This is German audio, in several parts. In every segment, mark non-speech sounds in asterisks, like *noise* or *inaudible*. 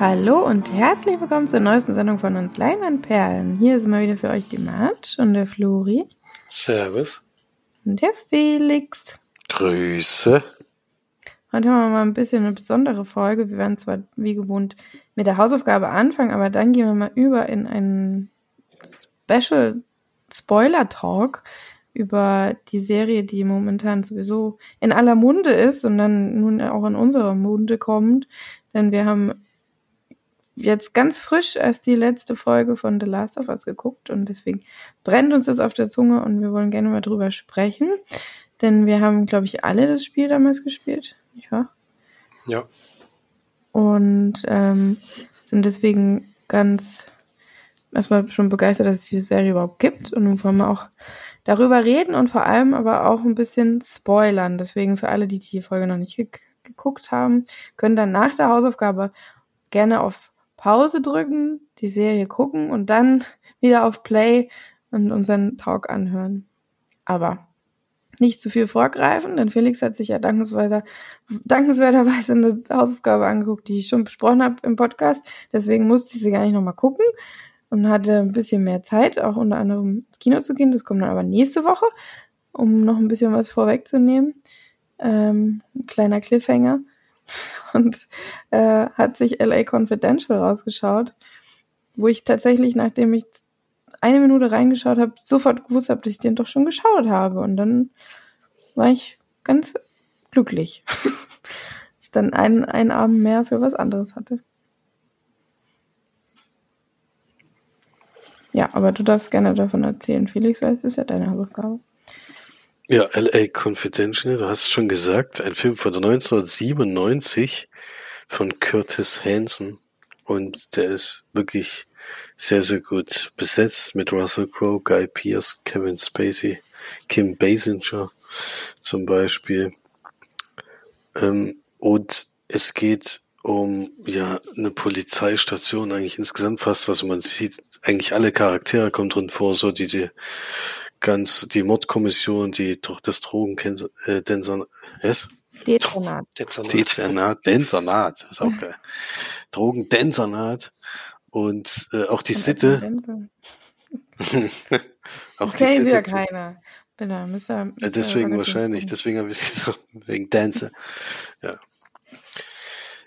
Hallo und herzlich willkommen zur neuesten Sendung von uns Leinwandperlen. Hier ist mal wieder für euch die Marge und der Flori. Servus. Und der Felix. Grüße. Heute haben wir mal ein bisschen eine besondere Folge. Wir werden zwar wie gewohnt mit der Hausaufgabe anfangen, aber dann gehen wir mal über in einen Special Spoiler Talk über die Serie, die momentan sowieso in aller Munde ist und dann nun auch in unserer Munde kommt. Denn wir haben jetzt ganz frisch erst die letzte Folge von The Last of Us geguckt und deswegen brennt uns das auf der Zunge und wir wollen gerne mal drüber sprechen. Denn wir haben, glaube ich, alle das Spiel damals gespielt, nicht wahr? Ja. Und ähm, sind deswegen ganz erstmal schon begeistert, dass es die Serie überhaupt gibt. Und nun wollen wir auch darüber reden und vor allem aber auch ein bisschen spoilern. Deswegen für alle, die die Folge noch nicht ge geguckt haben, können dann nach der Hausaufgabe gerne auf Pause drücken, die Serie gucken und dann *laughs* wieder auf Play und unseren Talk anhören. Aber nicht zu viel vorgreifen, denn Felix hat sich ja dankenswerter, dankenswerterweise eine Hausaufgabe angeguckt, die ich schon besprochen habe im Podcast. Deswegen musste ich sie gar nicht nochmal gucken und hatte ein bisschen mehr Zeit, auch unter anderem ins Kino zu gehen. Das kommt dann aber nächste Woche, um noch ein bisschen was vorwegzunehmen. Ähm, ein kleiner Cliffhanger. *laughs* Und äh, hat sich LA Confidential rausgeschaut, wo ich tatsächlich, nachdem ich eine Minute reingeschaut habe, sofort gewusst habe, dass ich den doch schon geschaut habe. Und dann war ich ganz glücklich. *laughs* ich dann einen, einen Abend mehr für was anderes hatte. Ja, aber du darfst gerne davon erzählen, Felix, weil es ist ja deine Hausaufgabe. Ja, LA Confidential, du hast es schon gesagt, ein Film von 1997 von Curtis Hanson und der ist wirklich sehr, sehr gut besetzt mit Russell Crowe, Guy Pearce, Kevin Spacey, Kim Basinger zum Beispiel. Ähm, und es geht um ja eine Polizeistation eigentlich insgesamt fast, also man sieht eigentlich alle Charaktere kommen drin vor, so die, die ganz die Mordkommission, die das Drogen äh, Densernat, yes? Dezernat. Dezernat, Denzernat, ist auch geil. Drogendenzernat und äh, auch die und Sitte. *laughs* auch okay, die Sitte. wieder keiner. Bitte, müsste, müsste deswegen wahrscheinlich, deswegen habe ich es *laughs* so, wegen Dance. Ja.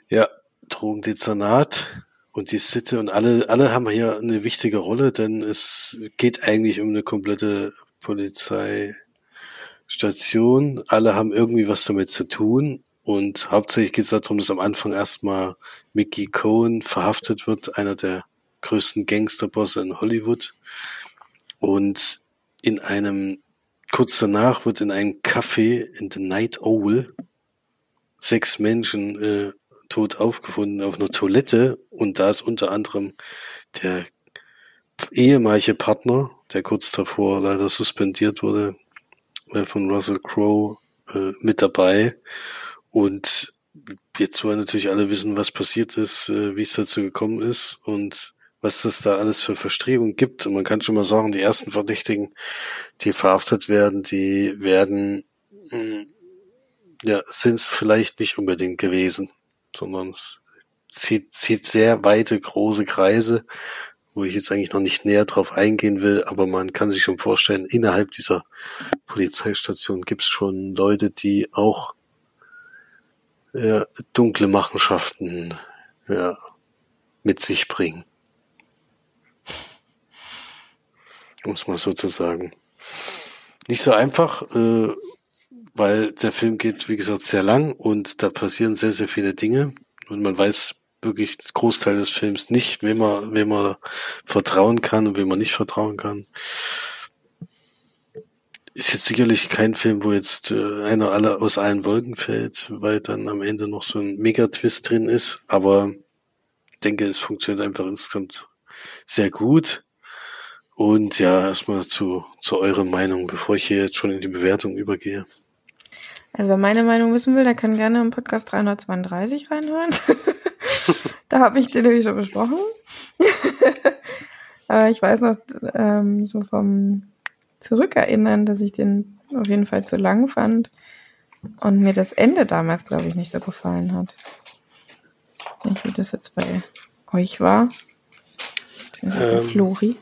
Ja, Drogendezernat und die Sitte und alle, alle haben hier eine wichtige Rolle, denn es geht eigentlich um eine komplette Polizeistation. Alle haben irgendwie was damit zu tun und hauptsächlich geht es darum, dass am Anfang erstmal Mickey Cohen verhaftet wird, einer der größten Gangsterbosse in Hollywood. Und in einem, kurz danach wird in einem Café in The Night Owl sechs Menschen äh, tot aufgefunden auf einer Toilette und da ist unter anderem der ehemalige Partner, der kurz davor leider suspendiert wurde, äh, von Russell Crowe äh, mit dabei. Und jetzt wollen natürlich alle wissen, was passiert ist, äh, wie es dazu gekommen ist und was das da alles für Verstrickungen gibt. Und man kann schon mal sagen, die ersten Verdächtigen, die verhaftet werden, die werden, mh, hm, ja, sind es vielleicht nicht unbedingt gewesen sondern es zieht, zieht sehr weite, große Kreise, wo ich jetzt eigentlich noch nicht näher drauf eingehen will, aber man kann sich schon vorstellen, innerhalb dieser Polizeistation gibt es schon Leute, die auch ja, dunkle Machenschaften ja, mit sich bringen. Um es mal so zu sagen. Nicht so einfach, äh, weil der Film geht, wie gesagt, sehr lang und da passieren sehr, sehr viele Dinge und man weiß wirklich Großteil des Films nicht, wem man, wem man vertrauen kann und wem man nicht vertrauen kann. Ist jetzt sicherlich kein Film, wo jetzt äh, einer alle aus allen Wolken fällt, weil dann am Ende noch so ein Megatwist drin ist, aber ich denke, es funktioniert einfach insgesamt sehr gut. Und ja, erstmal zu, zu eurer Meinung, bevor ich hier jetzt schon in die Bewertung übergehe. Also wer meine Meinung wissen will, der kann gerne im Podcast 332 reinhören. *laughs* da habe ich den nämlich schon besprochen. *laughs* Aber ich weiß noch ähm, so vom Zurückerinnern, dass ich den auf jeden Fall zu lang fand und mir das Ende damals, glaube ich, nicht so gefallen hat. Ich will das jetzt bei euch war. Ähm, Flori.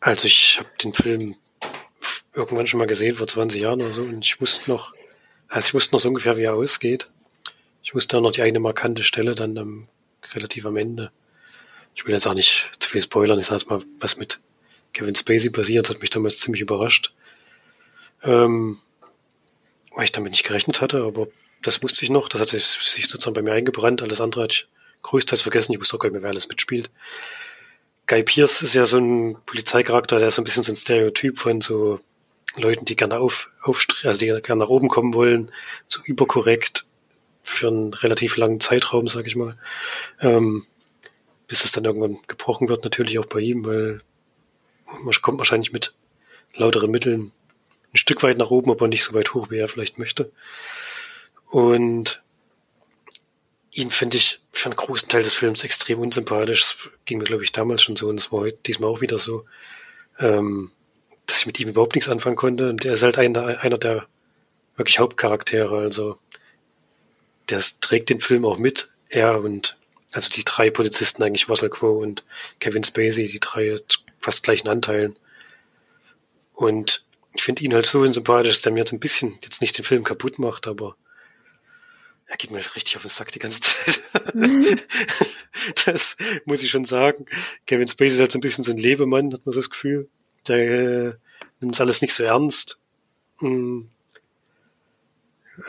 Also ich habe den Film irgendwann schon mal gesehen, vor 20 Jahren oder so, und ich wusste noch, also ich wusste noch so ungefähr, wie er ausgeht. Ich wusste auch noch die eine markante Stelle dann am, relativ am Ende. Ich will jetzt auch nicht zu viel spoilern, ich sag mal, was mit Kevin Spacey passiert, hat mich damals ziemlich überrascht. Ähm, weil ich damit nicht gerechnet hatte, aber das wusste ich noch, das hat sich sozusagen bei mir eingebrannt, alles andere hatte ich größtenteils vergessen, ich wusste auch gar nicht mehr, wer alles mitspielt. Guy Pierce ist ja so ein Polizeicharakter, der ist so ein bisschen so ein Stereotyp von so Leuten, die gerne auf, auf also die gerne nach oben kommen wollen, so überkorrekt für einen relativ langen Zeitraum, sag ich mal. Ähm, bis es dann irgendwann gebrochen wird, natürlich auch bei ihm, weil man kommt wahrscheinlich mit lauteren Mitteln ein Stück weit nach oben, aber nicht so weit hoch, wie er vielleicht möchte. Und ihn finde ich für einen großen Teil des Films extrem unsympathisch. Das ging mir, glaube ich, damals schon so und das war heute diesmal auch wieder so, ähm, dass ich mit ihm überhaupt nichts anfangen konnte. Und er ist halt einer, einer der wirklich Hauptcharaktere. Also der trägt den Film auch mit. Er und also die drei Polizisten eigentlich, Russell Crowe und Kevin Spacey, die drei fast gleichen Anteilen. Und ich finde ihn halt so unsympathisch, dass der mir jetzt ein bisschen jetzt nicht den Film kaputt macht, aber er geht mir richtig auf den Sack die ganze Zeit. *laughs* das muss ich schon sagen. Kevin Spacey ist halt so ein bisschen so ein Lebemann, hat man so das Gefühl. Der äh, nimmt es alles nicht so ernst. Hm.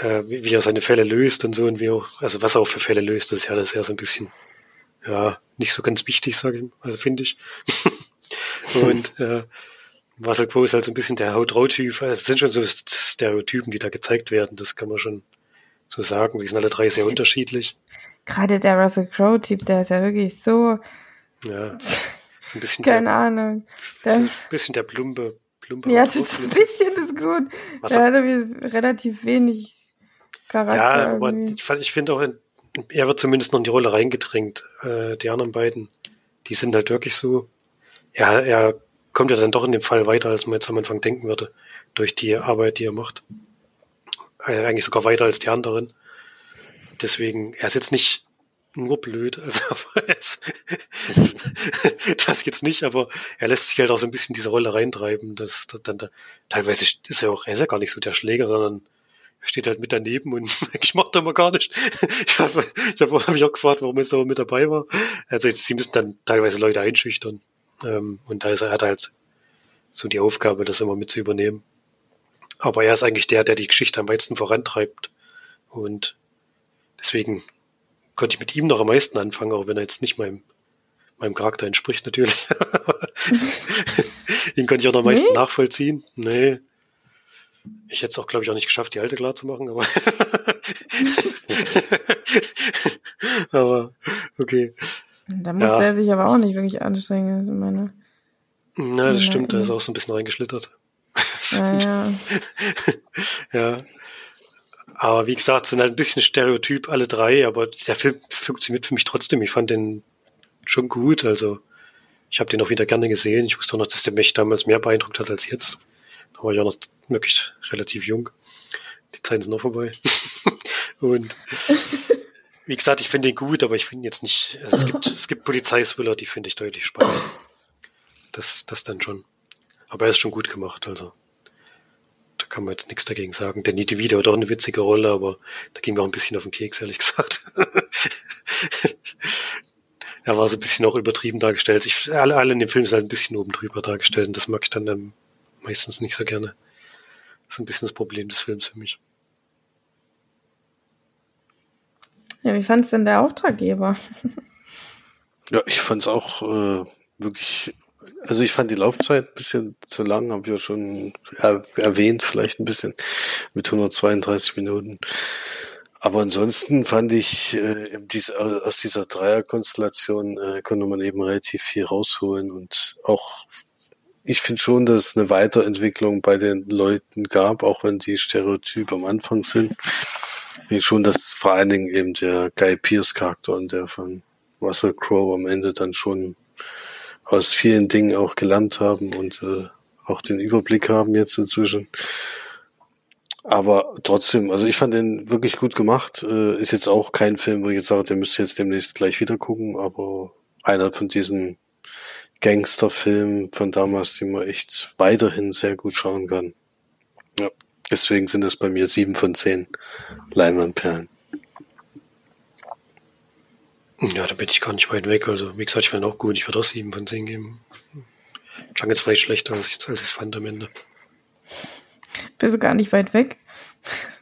Äh, wie, wie, er seine Fälle löst und so und wie auch, also was er auch für Fälle löst, das ist ja alles eher so ein bisschen, ja, nicht so ganz wichtig, sage ich, also finde ich. *laughs* und äh, Russell Crowe ist halt so ein bisschen der Haut-Rau-Typ. Also es sind schon so Stereotypen, die da gezeigt werden, das kann man schon so sagen. Die sind alle drei sehr unterschiedlich. Gerade der Russell Crowe-Typ, der ist ja wirklich so. Ja. *laughs* So ein bisschen Keine der, Ahnung. Der, so ein bisschen der Plumpe. Plumpe ja, das ist ein bisschen das ist gut. Was der hat irgendwie relativ wenig Charakter. Ja, aber ich, ich finde auch, er wird zumindest noch in die Rolle reingedrängt. Äh, die anderen beiden, die sind halt wirklich so. Er, er kommt ja dann doch in dem Fall weiter, als man jetzt am Anfang denken würde, durch die Arbeit, die er macht äh, eigentlich sogar weiter als die anderen. Deswegen, er ist jetzt nicht nur blöd, also *laughs* ist, *laughs* das jetzt nicht, aber er lässt sich halt auch so ein bisschen diese Rolle reintreiben, dass, dass dann da, teilweise ist er auch, er ist ja gar nicht so der Schläger, sondern er steht halt mit daneben und ich mach da mal gar nicht. Ich habe ich hab, hab mich auch gefragt, warum er so mit dabei war. Also jetzt, sie müssen dann teilweise Leute einschüchtern. Ähm, und da ist er, hat halt so die Aufgabe, das immer mit zu übernehmen. Aber er ist eigentlich der, der die Geschichte am meisten vorantreibt. Und deswegen konnte ich mit ihm noch am meisten anfangen, auch wenn er jetzt nicht meinem, meinem Charakter entspricht natürlich. *laughs* Ihn konnte ich auch noch am meisten nee. nachvollziehen. Nee. Ich hätte es auch, glaube ich, auch nicht geschafft, die alte klar zu machen, aber. *laughs* aber, okay. Da musste ja. er sich aber auch nicht wirklich anstrengen, also meine. Na, das stimmt, er ist auch so ein bisschen reingeschlittert. Ja, ja. *laughs* ja. Aber wie gesagt, sind halt ein bisschen Stereotyp alle drei, aber der Film funktioniert für mich trotzdem. Ich fand den schon gut. Also ich habe den auch wieder gerne gesehen. Ich wusste auch noch, dass der mich damals mehr beeindruckt hat als jetzt. Da war ich auch noch wirklich relativ jung. Die Zeiten sind noch vorbei. *laughs* Und wie gesagt, ich finde ihn gut, aber ich finde jetzt nicht. Also es gibt es gibt Polizeiswiller, die finde ich deutlich spannender. Das das dann schon. Aber er ist schon gut gemacht, also kann man jetzt nichts dagegen sagen. Der Nite wieder hat auch eine witzige Rolle, aber da ging mir auch ein bisschen auf den Keks, ehrlich gesagt. *laughs* er war so ein bisschen auch übertrieben dargestellt. Ich, alle, alle in dem Film sind halt ein bisschen oben drüber dargestellt und das mag ich dann ähm, meistens nicht so gerne. Das ist ein bisschen das Problem des Films für mich. Ja, wie fand's denn der Auftraggeber? ja, ich fand's auch äh, wirklich also ich fand die Laufzeit ein bisschen zu lang, habe ich ja schon erwähnt, vielleicht ein bisschen mit 132 Minuten. Aber ansonsten fand ich, äh, diese, aus dieser Dreierkonstellation äh, konnte man eben relativ viel rausholen und auch ich finde schon, dass es eine Weiterentwicklung bei den Leuten gab, auch wenn die Stereotype am Anfang sind. Ich finde schon, dass vor allen Dingen eben der Guy Pierce Charakter und der von Russell Crowe am Ende dann schon aus vielen Dingen auch gelernt haben und äh, auch den Überblick haben jetzt inzwischen. Aber trotzdem, also ich fand den wirklich gut gemacht. Äh, ist jetzt auch kein Film, wo ich jetzt sage, der müsste jetzt demnächst gleich wieder gucken, aber einer von diesen Gangsterfilmen von damals, die man echt weiterhin sehr gut schauen kann. Ja, deswegen sind es bei mir sieben von zehn Leinwandperlen. Ja, da bin ich gar nicht weit weg. Also, wie gesagt, ich fand auch gut. Ich würde auch sieben von zehn geben. Klang jetzt vielleicht schlechter, als ich jetzt alles fand am Ende. Bist du gar nicht weit weg? *laughs*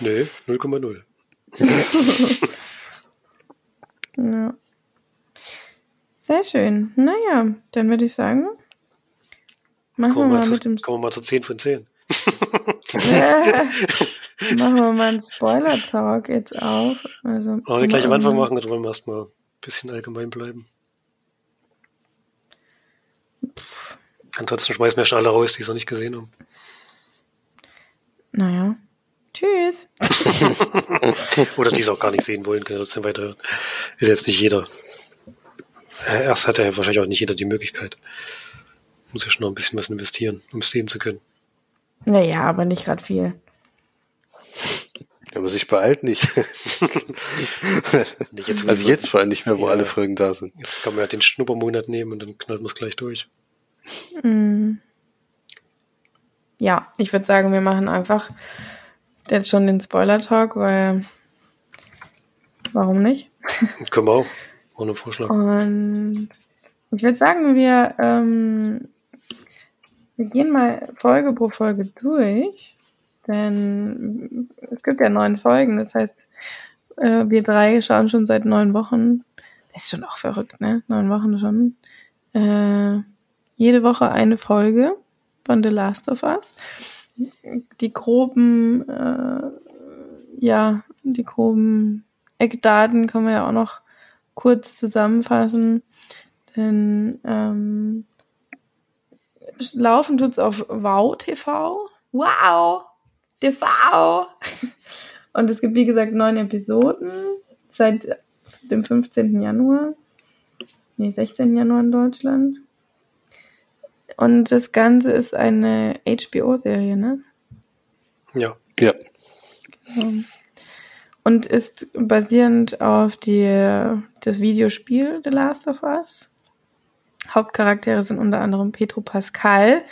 Nö, 0,0. *laughs* ja. Sehr schön. Naja, dann würde ich sagen, machen wir Kommen wir mal mal, zu, mit dem kommen wir mal zu 10 von 10. *laughs* machen wir mal einen Spoiler-Talk jetzt auf. Also, Wollen wir gleich am Anfang machen oder wollen wir erstmal ein bisschen allgemein bleiben? Ansonsten schmeißen wir schon alle raus, die es noch nicht gesehen haben. Naja. Tschüss. *laughs* Oder die es auch gar nicht sehen wollen, können trotzdem weiterhören. Ist jetzt nicht jeder. Äh, Erst hat ja wahrscheinlich auch nicht jeder die Möglichkeit. Muss ja schon noch ein bisschen was investieren, um es sehen zu können. Naja, aber nicht gerade viel. Wenn man sich beeilt, nicht. *laughs* Nicht jetzt, also jetzt vor allem nicht mehr, wo Ja. alle Folgen da sind. Jetzt kann man ja den Schnuppermonat nehmen und dann knallt man es gleich durch. Mm. Ja, ich würde sagen, wir machen einfach jetzt schon den Spoiler-Talk, weil warum nicht? Können wir auch. Ein Vorschlag. Und ich würde sagen, wir, ähm, wir gehen mal Folge pro Folge durch. Denn es gibt ja neun Folgen. Das heißt, äh, wir drei schauen schon seit neun Wochen. Das ist schon auch verrückt, ne? Neun Wochen schon. Äh, jede Woche eine Folge von The Last of Us. Die groben, äh, ja, die groben Eckdaten können wir ja auch noch kurz zusammenfassen. Denn ähm, laufen tut's auf Wow TV. Wow! TV! Und es gibt, wie gesagt, neun Episoden seit dem 15. Januar. Nee, 16. Januar in Deutschland. Und das Ganze ist eine HBO-Serie, ne? Ja. Ja. Ähm, Und ist basierend auf die, das Videospiel The Last of Us. Hauptcharaktere sind unter anderem Pedro Pascal,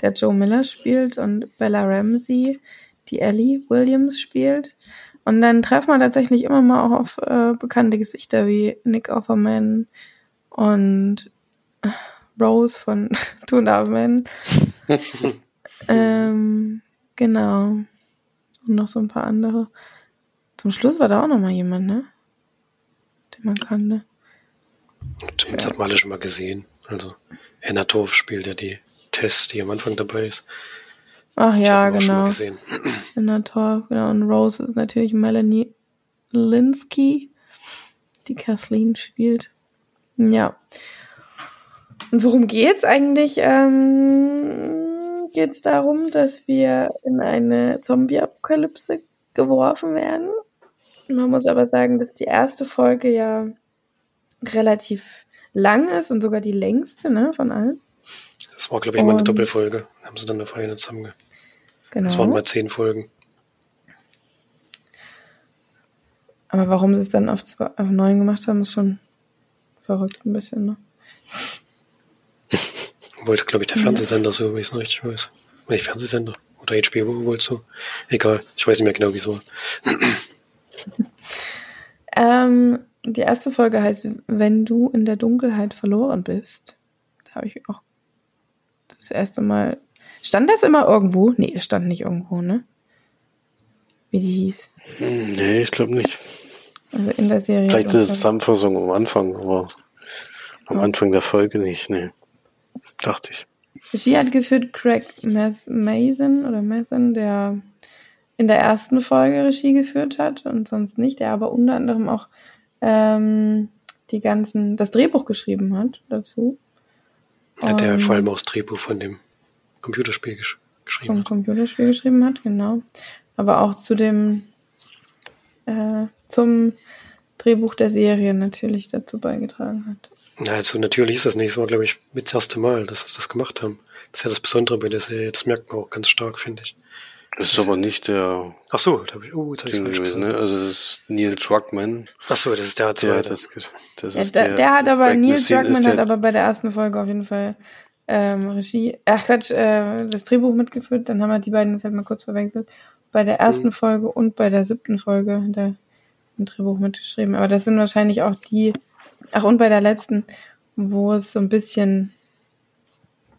der Joe Miller spielt, und Bella Ramsey, die Ellie Williams spielt. Und dann treffen wir tatsächlich immer mal auch auf äh, bekannte Gesichter wie Nick Offerman und Rose von *laughs* Two and a *laughs* ähm, genau. Und noch so ein paar andere. Zum Schluss war da auch noch mal jemand, ne? Den man kannte. Zumindest hat man alle schon mal gesehen. Also, Anna Torf spielt ja die Tess, die am Anfang dabei ist. Ach ja, genau. *clears throat* Tor, genau. Und Rose ist natürlich Melanie Linsky, die Kathleen spielt. Ja. Und worum geht's eigentlich? Ähm, geht's darum, dass wir in eine Zombie-Apokalypse geworfen werden. Man muss aber sagen, dass die erste Folge ja relativ lang ist und sogar die längste, ne, von allen. Das war, glaube ich, mal eine Doppelfolge. Haben sie dann eine Feine zusammen. Genau. Das waren mal zehn Folgen. Aber warum sie es dann auf, zwei, auf neun gemacht haben, ist schon verrückt ein bisschen, ne? *laughs* Wollte, glaube ich, der. Fernsehsender so, wie ich es noch richtig weiß. Nee, Fernsehsender. Oder HBO wohl so. Egal. Ich weiß nicht mehr genau, wie es war. Ähm, die erste Folge heißt, wenn du in der Dunkelheit verloren bist. Da habe ich auch das erste Mal. Stand das immer irgendwo? Nee, es stand nicht irgendwo, ne? Wie die hieß. Hm, Nee, ich glaube nicht. Also in der Serie. Vielleicht irgendwo. Zusammenfassung am Anfang, aber am. Anfang der Folge nicht, nee. Dachte ich. Regie hat geführt Craig Mas- Mason oder Mason, der in der ersten Folge Regie geführt hat und sonst nicht, der aber unter anderem auch ähm, die ganzen, das Drehbuch geschrieben hat dazu. Hat der Und- vor allem auch das Drehbuch von dem Computerspiel gesch geschrieben vom hat. Computerspiel geschrieben hat, genau. Aber auch zu dem äh, zum Drehbuch der Serie natürlich dazu beigetragen hat. Na, also natürlich ist das nicht. Das war, glaube ich, mit das erste Mal, dass sie das gemacht haben. Das ist ja das Besondere bei der Serie. Das merkt man auch ganz stark, finde ich. Das ist aber nicht der Ach so, da hab ich, oh, jetzt hab ich's Ding falsch gewesen, ne? Also das ist Neil Druckmann, Ach so, das ist der der zweite. das, das Ja, ist der, der. der hat aber, Greg Neil Druckmann hat aber bei der ersten Folge auf jeden Fall ähm, Regie, ach Quatsch, äh, das Drehbuch mitgeführt, dann haben wir die beiden jetzt halt mal kurz verwechselt. Bei der ersten Mhm. Folge und bei der siebten Folge hat er ein Drehbuch mitgeschrieben. Aber das sind wahrscheinlich auch die, ach und bei der letzten, wo es so ein bisschen,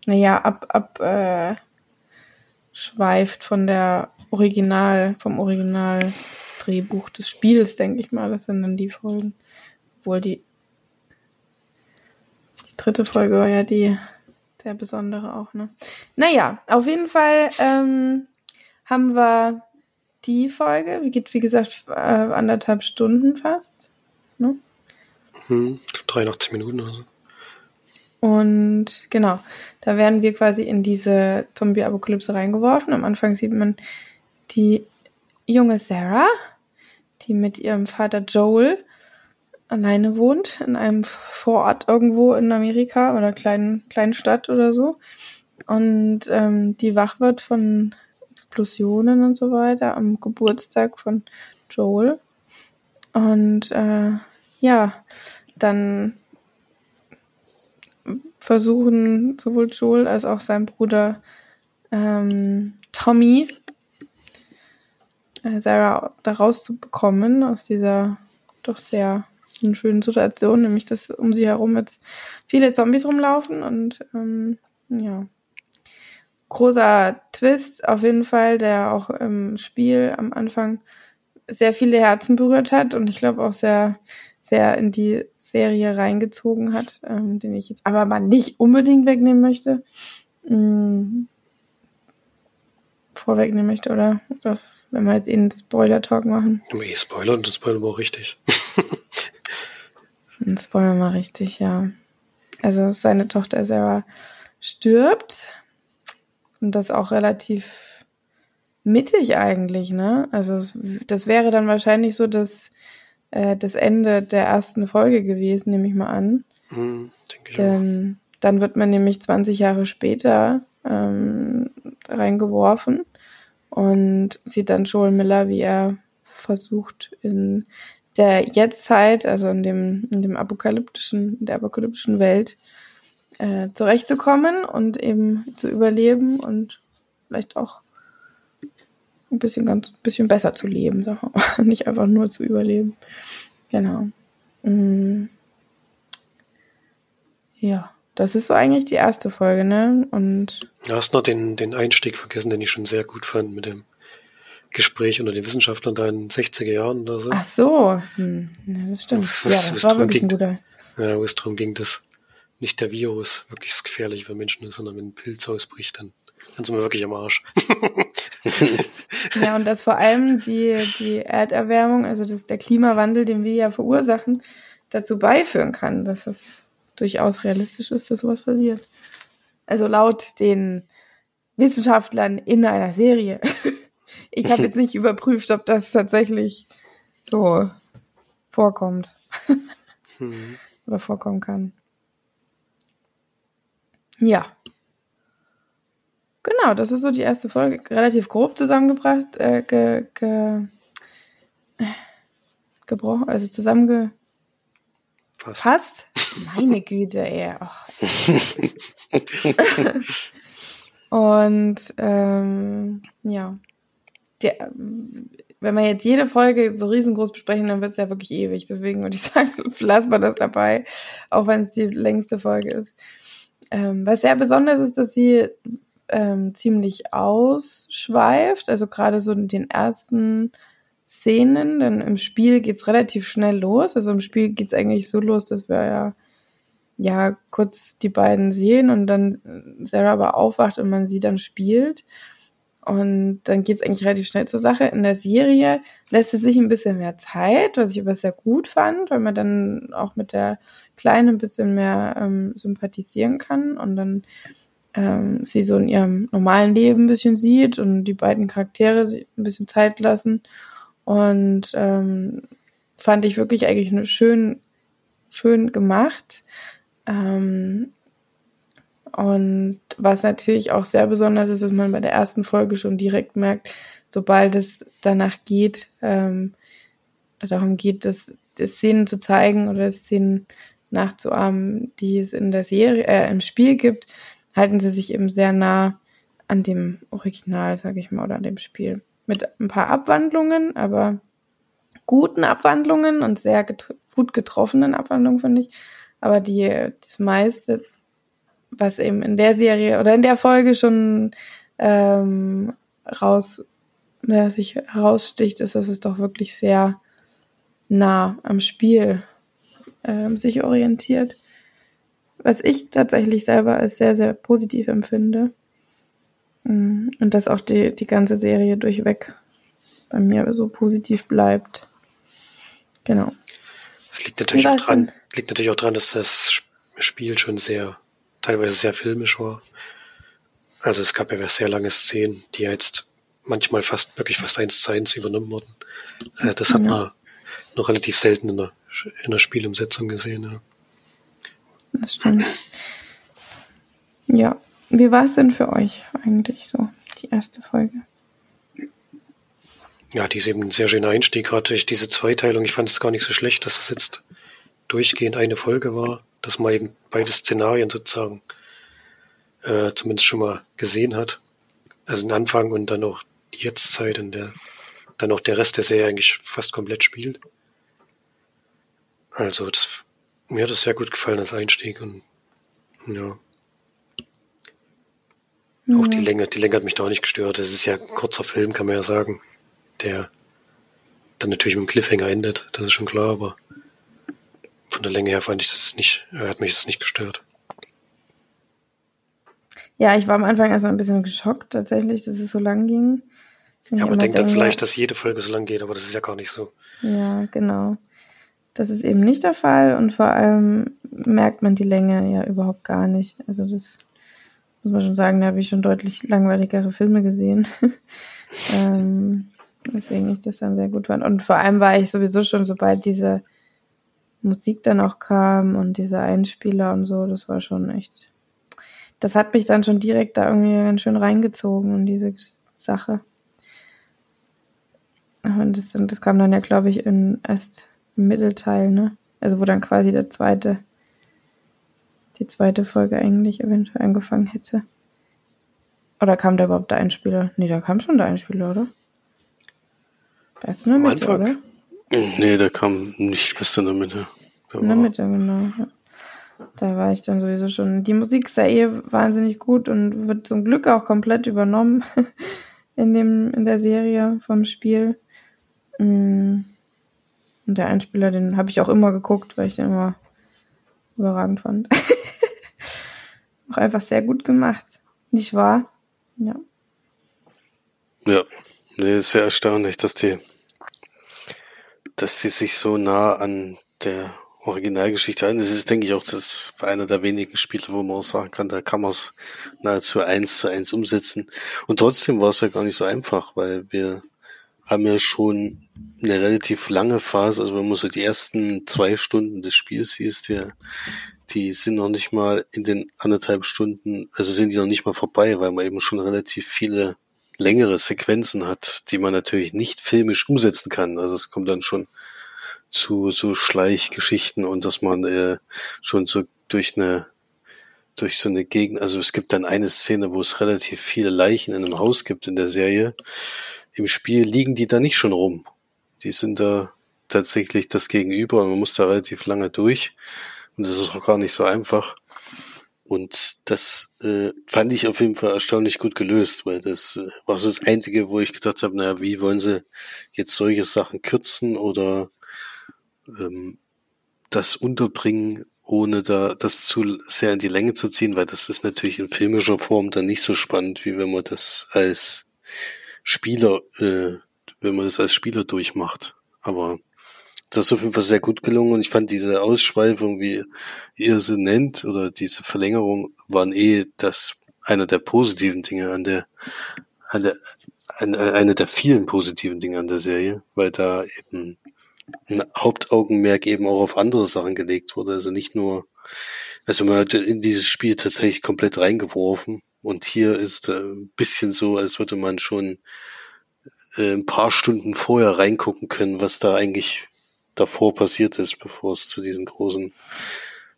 naja, ab, ab, äh, schweift von der Original, vom Original-Drehbuch des Spiels, denke ich mal. Das sind dann die Folgen. Obwohl die, die dritte Folge war ja die sehr besondere auch, ne? Naja, auf jeden Fall ähm, haben wir die Folge, wie geht, wie gesagt, äh, anderthalb Stunden fast. Ne? Hm, 83 Minuten oder so. Und genau, da werden wir quasi in diese Zombie-Apokalypse reingeworfen. Am Anfang sieht man die junge Sarah, die mit ihrem Vater Joel alleine wohnt, in einem Vorort irgendwo in Amerika oder kleinen, kleinen Stadt oder so. Und ähm, die wach wird von Explosionen und so weiter am Geburtstag von Joel. Und äh, ja, dann versuchen sowohl Joel als auch sein Bruder ähm, Tommy äh, Sarah da rauszubekommen aus dieser doch sehr unschönen Situation, nämlich dass um sie herum jetzt viele Zombies rumlaufen und ähm, ja. Großer Twist auf jeden Fall, der auch im Spiel am Anfang sehr viele Herzen berührt hat und ich glaube auch sehr, sehr in die Serie reingezogen hat, ähm, den ich jetzt aber mal nicht unbedingt wegnehmen möchte. Mm, vorwegnehmen möchte, oder? Das, wenn wir jetzt eh einen Spoiler-Talk machen. Eh Spoiler und das Spoiler war auch richtig. *laughs* Wir mal richtig, ja. Also seine Tochter Sarah stirbt. Und das auch relativ mittig eigentlich, ne? Also das wäre dann wahrscheinlich so das, äh, das Ende der ersten Folge gewesen, nehme ich mal an. Hm, denke ich. Denn dann wird man nämlich 20 Jahre später ähm, reingeworfen und sieht dann Joel Miller, wie er versucht in der Jetztzeit, also in dem, in dem apokalyptischen, in der apokalyptischen Welt, äh, zurechtzukommen und eben zu überleben und vielleicht auch ein bisschen ganz ein bisschen besser zu leben, *laughs* nicht einfach nur zu überleben. Genau. Mm. Ja, das ist so eigentlich die erste Folge, ne? Und Du hast noch den, den Einstieg vergessen, den ich schon sehr gut fand mit dem Gespräch unter den Wissenschaftlern da in den 60er Jahren oder so. ach so, hm, ja, das stimmt. Was- ja, das war wirklich ein geht. guter. Ja, wo es darum ging, dass nicht der Virus wirklich gefährlich für Menschen ist, sondern wenn ein Pilz ausbricht, dann, dann sind wir wirklich am Arsch. *laughs* Ja, und dass vor allem die, die Erderwärmung, also das, der Klimawandel, den wir ja verursachen, dazu beiführen kann, dass es durchaus realistisch ist, dass sowas passiert. Also laut den Wissenschaftlern in einer Serie. *laughs* Ich habe jetzt nicht überprüft, ob das tatsächlich so vorkommt Hm. oder vorkommen kann. Ja. Genau, das ist so die erste Folge. Relativ grob zusammengebracht, äh, ge, ge, gebrochen, also zusammengefasst. Fast. Meine Güte, ey. Und ähm, ja, der, wenn wir jetzt jede Folge so riesengroß besprechen, dann wird es ja wirklich ewig. Deswegen würde ich sagen, *laughs* lassen wir das dabei, auch wenn es die längste Folge ist. Ähm, was sehr besonders ist, dass sie ähm, ziemlich ausschweift, also gerade so in den ersten Szenen, denn im Spiel geht's relativ schnell los. Also im Spiel geht's eigentlich so los, dass wir ja ja kurz die beiden sehen und dann Sarah aber aufwacht und man sie dann spielt. Und dann geht's eigentlich relativ schnell zur Sache. In der Serie lässt es sich ein bisschen mehr Zeit, was ich aber sehr gut fand, weil man dann auch mit der Kleinen ein bisschen mehr ähm, sympathisieren kann und dann ähm, sie so in ihrem normalen Leben ein bisschen sieht und die beiden Charaktere ein bisschen Zeit lassen. Und ähm, fand ich wirklich eigentlich eine schön, schön gemacht. Ähm, und was natürlich auch sehr besonders ist, dass man bei der ersten Folge schon direkt merkt, sobald es danach geht, ähm, darum geht, dass Szenen zu zeigen oder Szenen nachzuahmen, die es in der Serie, äh, im Spiel gibt, halten sie sich eben sehr nah an dem Original, sage ich mal, oder an dem Spiel. Mit ein paar Abwandlungen, aber guten Abwandlungen und sehr get gut getroffenen Abwandlungen, finde ich. Aber die, das meiste, was eben in der Serie oder in der Folge schon ähm, raus, ja, sich heraussticht, ist, dass es doch wirklich sehr nah am Spiel ähm, sich orientiert. Was ich tatsächlich selber als sehr, sehr positiv empfinde. Mm, und dass auch die, die ganze Serie durchweg bei mir so positiv bleibt. Genau. Es liegt natürlich auch dran, liegt natürlich auch dran, dass das Spiel schon sehr, teilweise sehr filmisch war. Also es gab ja sehr lange Szenen, die jetzt manchmal fast, wirklich fast eins zu eins übernommen wurden. Äh, das hat ja. man noch relativ selten in der, in der Spielumsetzung gesehen. Ja. Das stimmt. Ja. Wie war es denn für euch eigentlich so, die erste Folge? Ja, die ist eben ein sehr schöner Einstieg, gerade durch diese Zweiteilung. Ich fand es gar nicht so schlecht, dass das jetzt durchgehend eine Folge war, dass man eben beide Szenarien sozusagen äh, zumindest schon mal gesehen hat. Also den Anfang und dann auch die Jetztzeit, in der dann auch der Rest der Serie eigentlich fast komplett spielt. Also das, mir hat es sehr gut gefallen als Einstieg und ja. Mhm. Auch die Länge, die Länge hat mich da auch nicht gestört. Es ist ja ein kurzer Film, kann man ja sagen, der dann natürlich mit einem Cliffhanger endet. Das ist schon klar, aber von der Länge her fand ich das nicht, hat mich das nicht gestört. Ja, ich war am Anfang erstmal ein bisschen geschockt tatsächlich, dass es so lang ging. Ja, man denkt dann vielleicht, dass jede Folge so lang geht, aber das ist ja gar nicht so. Ja, genau. Das ist eben nicht der Fall und vor allem merkt man die Länge ja überhaupt gar nicht. Also das muss man schon sagen, da habe ich schon deutlich langweiligere Filme gesehen. *laughs* ähm, deswegen ich das dann sehr gut fand. Und vor allem war ich sowieso schon, sobald diese Musik dann auch kam und diese Einspieler und so, das war schon echt. Das hat mich dann schon direkt da irgendwie ganz schön reingezogen in diese Sache. Und das, das kam dann ja, glaube ich, in erst Mittelteil, ne? Also wo dann quasi der zweite, die zweite Folge eigentlich eventuell angefangen hätte. Oder kam da überhaupt der Einspieler? Nee, da kam schon der Einspieler, oder? Du in der Mitte, oder? Nee, der kam nicht erst in der Mitte. Der in der Mitte, genau. Ja. Da war ich dann sowieso schon. Die Musik ist ja eh wahnsinnig gut und wird zum Glück auch komplett übernommen *laughs* in dem, in der Serie vom Spiel. Mm. Und der Einspieler, den habe ich auch immer geguckt, weil ich den immer überragend fand. *laughs* auch einfach sehr gut gemacht. Nicht wahr? Ja. Ja, nee, ist sehr erstaunlich, dass die, dass sie sich so nah an der Originalgeschichte halten. Das ist, denke ich, auch das einer der wenigen Spiele, wo man auch sagen kann, da kann man es nahezu eins zu eins umsetzen. Und trotzdem war es ja gar nicht so einfach, weil wir haben ja schon eine relativ lange Phase, also wenn man so die ersten zwei Stunden des Spiels siehst, ja, die sind noch nicht mal in den anderthalb Stunden, also sind die noch nicht mal vorbei, weil man eben schon relativ viele längere Sequenzen hat, die man natürlich nicht filmisch umsetzen kann. Also es kommt dann schon zu so Schleichgeschichten und dass man äh, schon so durch eine durch so eine Gegend, also es gibt dann eine Szene, wo es relativ viele Leichen in einem Haus gibt in der Serie im Spiel liegen die da nicht schon rum. Die sind da tatsächlich das Gegenüber und man muss da relativ lange durch. Und das ist auch gar nicht so einfach. Und das äh, fand ich auf jeden Fall erstaunlich gut gelöst, weil das äh, war so das Einzige, wo ich gedacht habe, naja, wie wollen sie jetzt solche Sachen kürzen oder ähm, das unterbringen, ohne da das zu sehr in die Länge zu ziehen, weil das ist natürlich in filmischer Form dann nicht so spannend, wie wenn man das als Spieler, äh, wenn man das als Spieler durchmacht. Aber das ist auf jeden Fall sehr gut gelungen und ich fand diese Ausschweifung, wie ihr sie nennt, oder diese Verlängerung, waren eh das einer der positiven Dinge an der, an der, eine, eine der vielen positiven Dinge an der Serie, weil da eben ein Hauptaugenmerk eben auch auf andere Sachen gelegt wurde. Also nicht nur also man hat in dieses Spiel tatsächlich komplett reingeworfen. Und hier ist äh, ein bisschen so, als würde man schon äh, ein paar Stunden vorher reingucken können, was da eigentlich davor passiert ist, bevor es zu diesen großen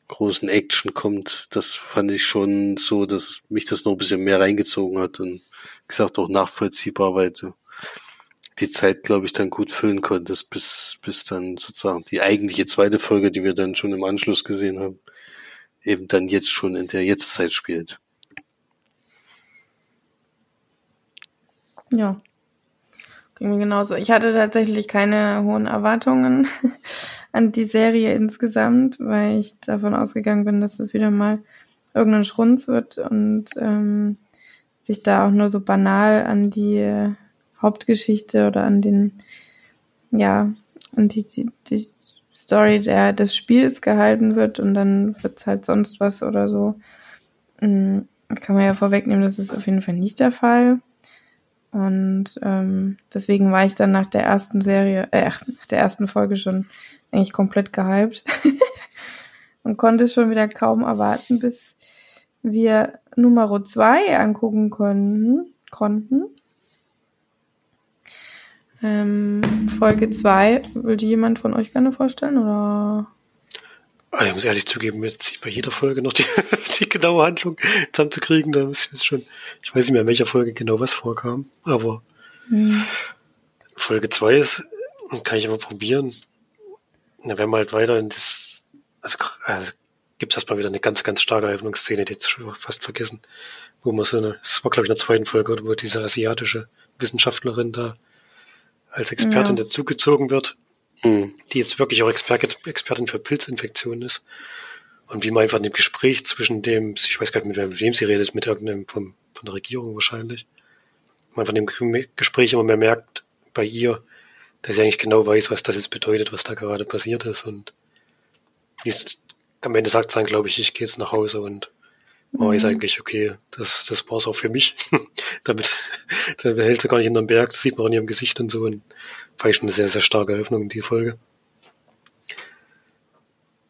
großen Action kommt. Das fand ich schon so, dass mich das noch ein bisschen mehr reingezogen hat und gesagt auch nachvollziehbar, weil du die Zeit, glaube ich, dann gut füllen konntest, bis, bis dann sozusagen die eigentliche zweite Folge, die wir dann schon im Anschluss gesehen haben, eben dann jetzt schon in der Jetztzeit spielt. Ja. Ging mir genauso. Ich hatte tatsächlich keine hohen Erwartungen *laughs* an die Serie insgesamt, weil ich davon ausgegangen bin, dass es wieder mal irgendein Schrunz wird und ähm, sich da auch nur so banal an die Hauptgeschichte oder an den, ja, an die, die, die Story der, des Spiels gehalten wird und dann wird's halt sonst was oder so. Mhm, kann man ja vorwegnehmen, das ist auf jeden Fall nicht der Fall. Und ähm, deswegen war ich dann nach der ersten Serie, äh, nach der ersten Folge schon eigentlich komplett gehypt *laughs* und konnte es schon wieder kaum erwarten, bis wir Nummer zwei angucken konnten. konnten. Ähm, Folge 2, würde jemand von euch gerne vorstellen? Oder? Ah, ich muss ehrlich zugeben, jetzt bei jeder Folge noch die, *laughs* die genaue Handlung zusammenzukriegen, da muss ich jetzt schon, ich weiß nicht mehr, in welcher Folge genau was vorkam, aber hm. Folge 2 ist, kann ich immer probieren. Na, wenn man halt weiter in das, also, also gibt es erstmal wieder eine ganz, ganz starke Eröffnungsszene, die jetzt schon fast vergessen, wo man so eine, das war glaube ich in der zweiten Folge, wo diese asiatische Wissenschaftlerin da als Expertin ja. dazugezogen wird, mhm. die jetzt wirklich auch Expert, Expertin für Pilzinfektionen ist. Und wie man einfach in dem Gespräch zwischen dem, ich weiß gar nicht, mit wem sie redet, mit irgendeinem vom, von der Regierung wahrscheinlich, man von dem Gespräch immer mehr merkt bei ihr, dass sie eigentlich genau weiß, was das jetzt bedeutet, was da gerade passiert ist. Und wie es am Ende sagt dann, glaube ich, ich gehe jetzt nach Hause und war ich mhm. eigentlich, okay, das, das war's auch für mich. *laughs* Damit, da hält sie gar nicht hinterm Berg, das sieht man auch in ihrem Gesicht und so. Und war ich schon eine sehr, sehr starke Eröffnung in die Folge.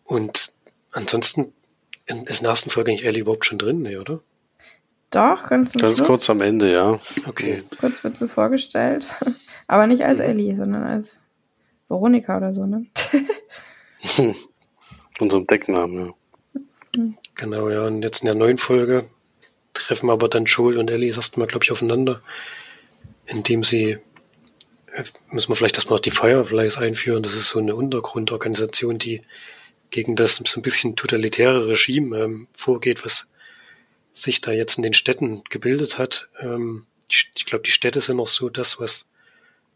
Und ansonsten ist in der ersten Folge eigentlich Ellie überhaupt schon drin, ne, oder? Doch, ganz, ganz kurz am Ende, ja. Okay. Kurz wird sie vorgestellt. *laughs* Aber nicht als Ellie, sondern als Veronika oder so, ne? *laughs* Unserem Decknamen, ja. Genau, ja. Und jetzt in der neuen Folge treffen aber dann Joel und Ellie erstmal, glaube ich, aufeinander, indem sie, äh, müssen wir vielleicht erstmal noch die Fireflies einführen. Das ist so eine Untergrundorganisation, die gegen das so ein bisschen totalitäre Regime ähm, vorgeht, was sich da jetzt in den Städten gebildet hat. Ähm, ich, ich glaube, die Städte sind noch so das, was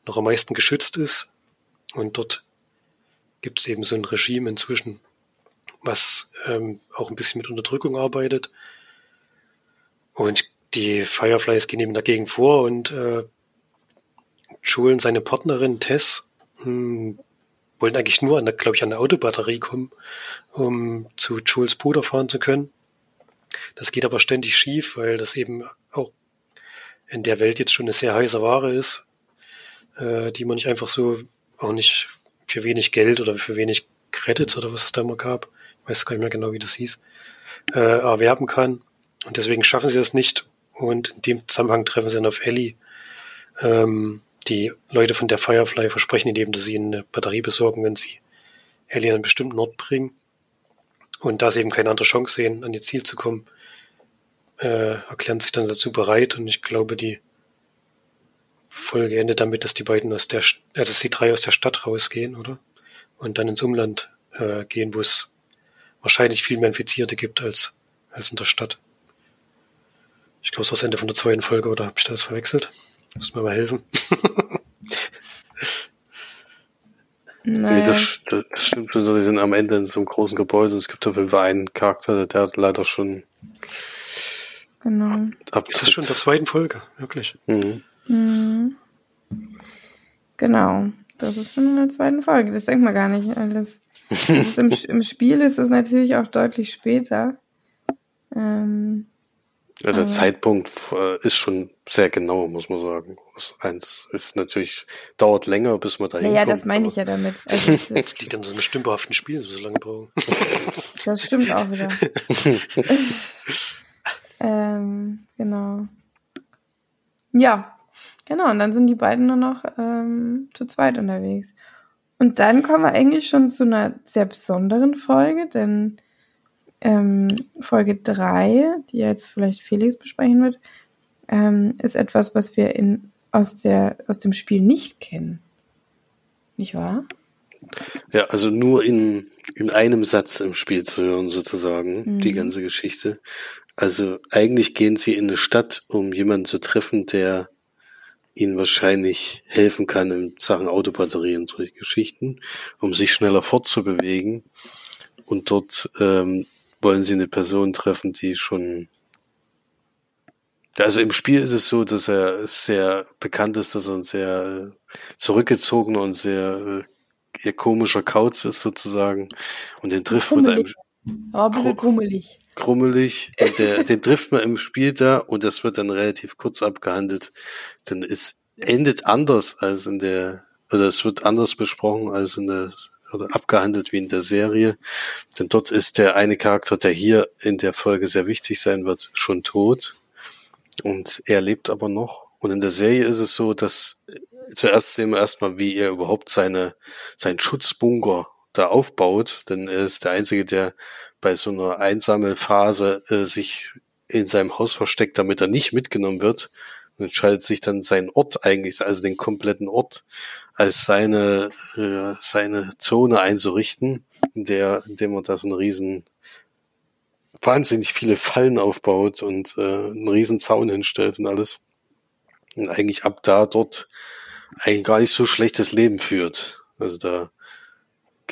noch am meisten geschützt ist. Und dort gibt es eben so ein Regime inzwischen, was ähm, auch ein bisschen mit Unterdrückung arbeitet. Und die Fireflies gehen eben dagegen vor und äh, Joel und seine Partnerin Tess mh, hm, wollen eigentlich nur an der, glaube ich, an der Autobatterie kommen, um zu Jules Bruder fahren zu können. Das geht aber ständig schief, weil das eben auch in der Welt jetzt schon eine sehr heiße Ware ist, äh, die man nicht einfach so auch nicht für wenig Geld oder für wenig Credits oder was es da immer gab, weiß gar nicht mehr genau, wie das hieß, äh, erwerben kann. Und deswegen schaffen sie das nicht. Und in dem Zusammenhang treffen sie dann auf Ellie. Ähm, die Leute von der Firefly versprechen ihnen eben, dass sie ihnen eine Batterie besorgen, wenn sie Ellie an einen bestimmten Ort bringen. Und da sie eben keine andere Chance sehen, an ihr Ziel zu kommen, äh, erklären sich dann dazu bereit. Und ich glaube, die Folge endet damit, dass die beiden aus der, äh, dass die drei aus der Stadt rausgehen, oder? Und dann ins Umland äh, gehen, wo es wahrscheinlich viel mehr Infizierte gibt als, als in der Stadt. Ich glaube, es war das Ende von der zweiten Folge, oder habe ich das verwechselt? Muss mir mal helfen. Naja. *laughs* Nee, das, das stimmt schon so. Die sind am Ende in so einem großen Gebäude und es gibt auf jeden Fall einen Charakter, der hat leider schon. Genau. Ab, ist das schon in der zweiten Folge? Wirklich? Mhm. Mhm. Genau. Das ist schon in der zweiten Folge. Das denkt man gar nicht alles im, Im Spiel ist es natürlich auch deutlich später. Ähm, ja, der Zeitpunkt äh, ist schon sehr genau, muss man sagen. eins ist natürlich, dauert länger, bis man dahin ja, kommt. Ja, das meine ich ja damit. *laughs* Also das liegt an so einem stümperhaften Spiel, so lange brauchen. *laughs* Das stimmt auch wieder. *laughs* ähm, genau. Ja, genau. Und dann sind die beiden nur noch ähm, zu zweit unterwegs. Und dann kommen wir eigentlich schon zu einer sehr besonderen Folge, denn ähm, Folge 3, die jetzt vielleicht Felix besprechen wird, ähm, ist etwas, was wir in, aus, der, aus dem Spiel nicht kennen. Nicht wahr? Ja, also nur in, in einem Satz im Spiel zu hören, sozusagen, mhm. die ganze Geschichte. Also eigentlich gehen sie in eine Stadt, um jemanden zu treffen, der ihnen wahrscheinlich helfen kann in Sachen Autobatterien und solche Geschichten, um sich schneller fortzubewegen. Und dort ähm, wollen sie eine Person treffen, die schon also im Spiel ist es so, dass er sehr bekannt ist, dass er ein sehr äh, zurückgezogener und sehr äh, komischer Kauz ist sozusagen. Und den trifft man im Aber ein krummelig. Krummelig. Und der, den trifft man im Spiel da und das wird dann relativ kurz abgehandelt. Denn es endet anders als in der, oder es wird anders besprochen als in der, oder abgehandelt wie in der Serie. Denn dort ist der eine Charakter, der hier in der Folge sehr wichtig sein wird, schon tot. Und er lebt aber noch. Und in der Serie ist es so, dass zuerst sehen wir erstmal, wie er überhaupt seine, seinen Schutzbunker da aufbaut, denn er ist der Einzige, der bei so einer einsamen Phase äh, sich in seinem Haus versteckt, damit er nicht mitgenommen wird. Und entscheidet sich dann seinen Ort eigentlich, also den kompletten Ort, als seine, äh, seine Zone einzurichten, in der, in dem er da so einen riesen wahnsinnig viele Fallen aufbaut und äh, einen riesen Zaun hinstellt und alles. Und eigentlich ab da dort eigentlich gar nicht so schlechtes Leben führt. Also da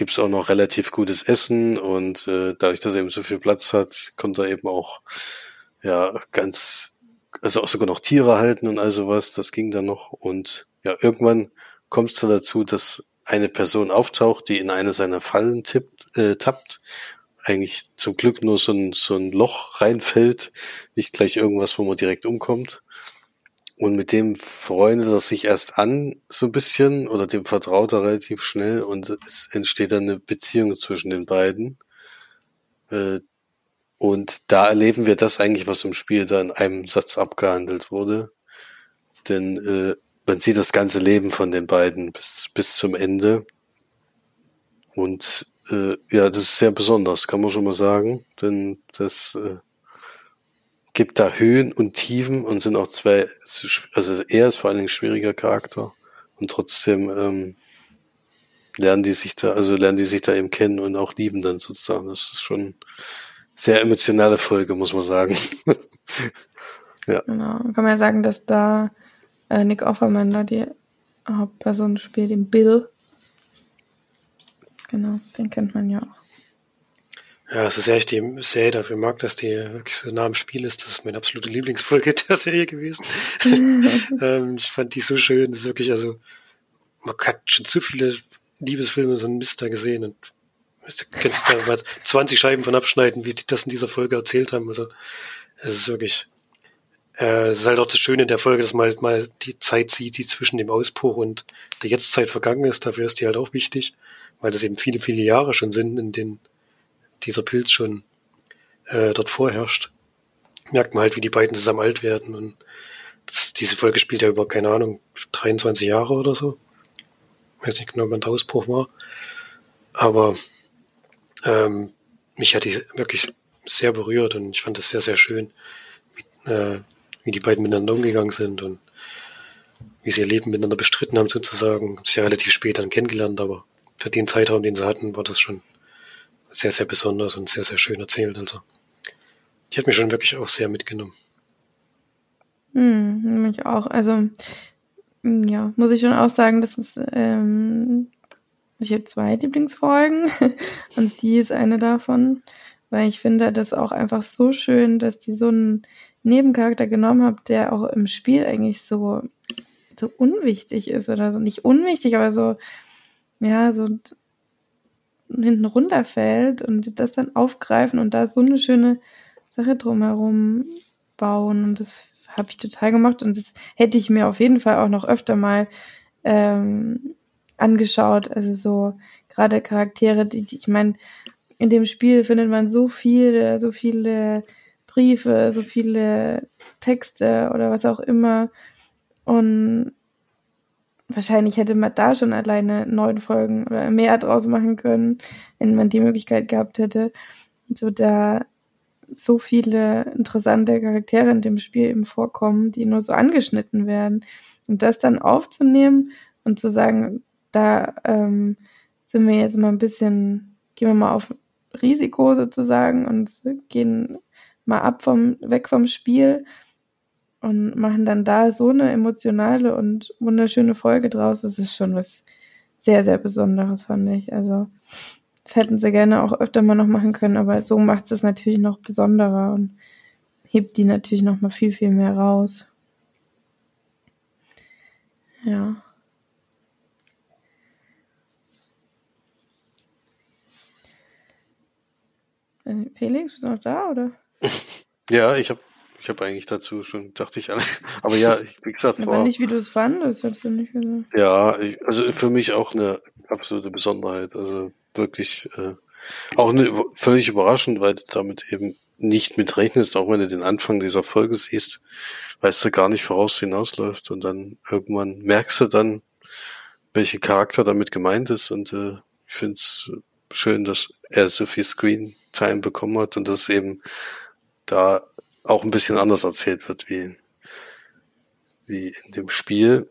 gibt's auch noch relativ gutes Essen und äh, dadurch, dass er eben so viel Platz hat, kommt er eben auch ja ganz, also auch sogar noch Tiere halten und all sowas. Das ging dann noch und ja, irgendwann kommt es dann dazu, dass eine Person auftaucht, die in eine seiner Fallen tippt, äh, tappt eigentlich zum Glück nur so ein, so ein Loch reinfällt, nicht gleich irgendwas, wo man direkt umkommt. Und mit dem freundet er sich erst an, so ein bisschen, oder dem vertraut er relativ schnell und es entsteht dann eine Beziehung zwischen den beiden. Äh, und da erleben wir das eigentlich, was im Spiel da in einem Satz abgehandelt wurde. Denn äh, man sieht das ganze Leben von den beiden bis, bis zum Ende. Und äh, ja, das ist sehr besonders, kann man schon mal sagen, denn das äh, gibt da Höhen und Tiefen und sind auch zwei, also er ist vor allen Dingen schwieriger Charakter und trotzdem ähm, lernen die sich da, also lernen die sich da eben kennen und auch lieben dann sozusagen. Das ist schon sehr emotionale Folge, muss man sagen. *laughs* ja. Genau, kann man ja sagen, dass da äh, Nick Offerman da die Hauptperson spielt, den Bill genau, den kennt man ja auch. Ja, es ist echt die Serie dafür mag, dass die wirklich so nah am Spiel ist. Das ist meine absolute Lieblingsfolge *laughs* der Serie gewesen. *laughs* ähm, ich fand die so schön. Das ist wirklich, also, man hat schon zu viele Liebesfilme so ein Mist da gesehen und kennst du da mal 20 Scheiben von abschneiden, wie die das in dieser Folge erzählt haben. Also, es ist wirklich, äh, es ist halt auch das Schöne in der Folge, dass man halt mal die Zeit sieht, die zwischen dem Ausbruch und der Jetztzeit vergangen ist. Dafür ist die halt auch wichtig weil das eben viele, viele Jahre schon sind, in denen dieser Pilz schon äh, dort vorherrscht, merkt man halt, wie die beiden zusammen alt werden. Und das, diese Folge spielt ja über, keine Ahnung, 23 Jahre oder so. weiß nicht genau, wann der Ausbruch war. Aber ähm, mich hat die wirklich sehr berührt und ich fand das sehr, sehr schön, wie, äh, wie die beiden miteinander umgegangen sind und wie sie ihr Leben miteinander bestritten haben sozusagen. Sie ja relativ spät dann kennengelernt, aber für den Zeitraum, den sie hatten, war das schon sehr, sehr besonders und sehr, sehr schön erzählt. Also, die hat mich schon wirklich auch sehr mitgenommen. Hm, mich auch. Also, ja, muss ich schon auch sagen, dass es, ähm, ich habe zwei Lieblingsfolgen *laughs* und die ist eine davon, weil ich finde das auch einfach so schön, dass die so einen Nebencharakter genommen hat, der auch im Spiel eigentlich so, so unwichtig ist oder so. Nicht unwichtig, aber so, ja, so hinten runterfällt und das dann aufgreifen und da so eine schöne Sache drumherum bauen. Und das habe ich total gemacht und das hätte ich mir auf jeden Fall auch noch öfter mal ähm, angeschaut. Also so gerade Charaktere, die, ich meine, in dem Spiel findet man so viele, so viele Briefe, so viele Texte oder was auch immer. Und wahrscheinlich hätte man da schon alleine neun Folgen oder mehr draus machen können, wenn man die Möglichkeit gehabt hätte. So da so viele interessante Charaktere in dem Spiel eben vorkommen, die nur so angeschnitten werden. Und das dann aufzunehmen und zu sagen, da ähm, sind wir jetzt mal ein bisschen, gehen wir mal auf Risiko sozusagen und gehen mal ab vom, weg vom Spiel und machen dann da so eine emotionale und wunderschöne Folge draus. Das ist schon was sehr, sehr Besonderes, fand ich. Also, das hätten sie gerne auch öfter mal noch machen können, aber so macht es natürlich noch besonderer und hebt die natürlich noch mal viel, viel mehr raus. Ja. Äh, Felix, bist du noch da, oder? *laughs* ja, ich habe ich hab eigentlich dazu schon, dachte ich alles. *laughs* Aber ja, wie gesagt, zwar. Aber nicht, wie du es fandest, hast du nicht gesagt. Ja, ich, also für mich auch eine absolute Besonderheit. Also wirklich äh, auch eine, völlig überraschend, weil du damit eben nicht mit rechnest, auch wenn du den Anfang dieser Folge siehst, weißt du gar nicht, voraus hinausläuft und dann irgendwann merkst du dann, welche Charakter damit gemeint ist und äh, ich finde es schön, dass er so viel Screen Time bekommen hat und das eben da auch ein bisschen anders erzählt wird wie, wie in dem Spiel.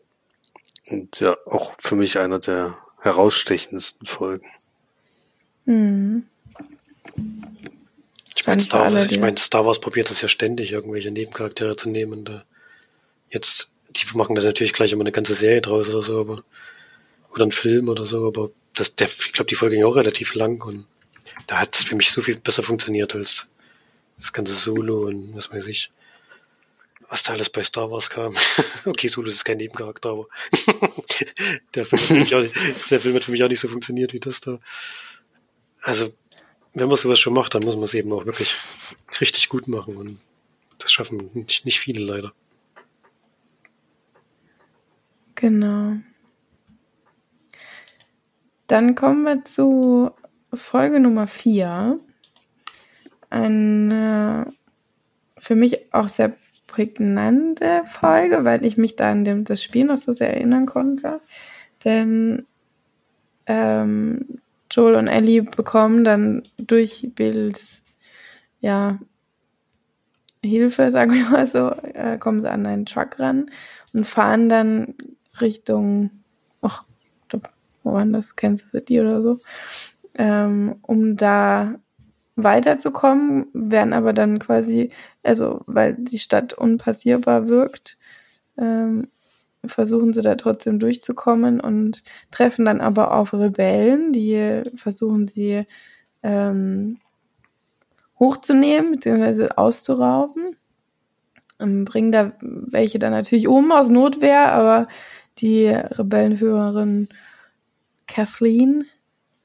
Und ja, auch für mich einer der herausstechendsten Folgen. Hm. Ich meine, Star, Wars, ich mein, Star Wars probiert das ja ständig, irgendwelche Nebencharaktere zu nehmen. Da jetzt, die machen da natürlich gleich immer eine ganze Serie draus oder so, aber oder ein Film oder so, aber das, der, ich glaube, die Folge ging auch relativ lang und da hat es für mich so viel besser funktioniert als das ganze Solo und was weiß ich. Was da alles bei Star Wars kam. *laughs* okay, Solo ist kein Nebencharakter, aber *laughs* der, Film hat für mich auch nicht, der Film hat für mich auch nicht so funktioniert wie das da. Also, wenn man sowas schon macht, dann muss man es eben auch wirklich richtig gut machen und das schaffen nicht, nicht viele leider. Genau. Dann kommen wir zu Folge Nummer 4. Eine für mich auch sehr prägnante Folge, weil ich mich da an dem, das Spiel noch so sehr erinnern konnte. Denn ähm, Joel und Ellie bekommen dann durch Bills ja, Hilfe, *laughs* sagen wir mal so, äh, kommen sie an einen Truck ran und fahren dann Richtung, ach, wo waren das? Kansas City oder so ähm, um da weiterzukommen, werden aber dann quasi, also weil die Stadt unpassierbar wirkt, ähm, versuchen sie da trotzdem durchzukommen und treffen dann aber auf Rebellen, die versuchen sie ähm, hochzunehmen bzw. auszurauben. Ähm, bringen da welche dann natürlich um aus Notwehr, aber die Rebellenführerin Kathleen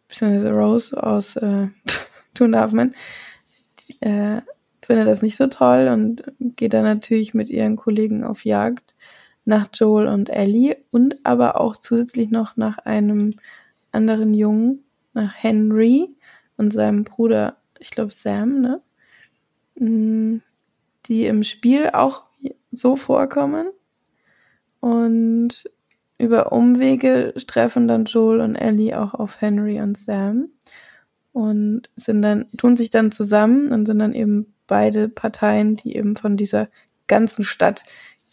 beziehungsweise Rose aus äh, *laughs* Two Darf Man, äh, findet das nicht so toll und geht dann natürlich mit ihren Kollegen auf Jagd nach Joel und Ellie und aber auch zusätzlich noch nach einem anderen Jungen, nach Henry und seinem Bruder, ich glaube Sam, ne? Mm, die im Spiel auch so vorkommen. Und über Umwege treffen dann Joel und Ellie auch auf Henry und Sam und sind dann, tun sich dann zusammen und sind dann eben beide Parteien, die eben von dieser ganzen Stadt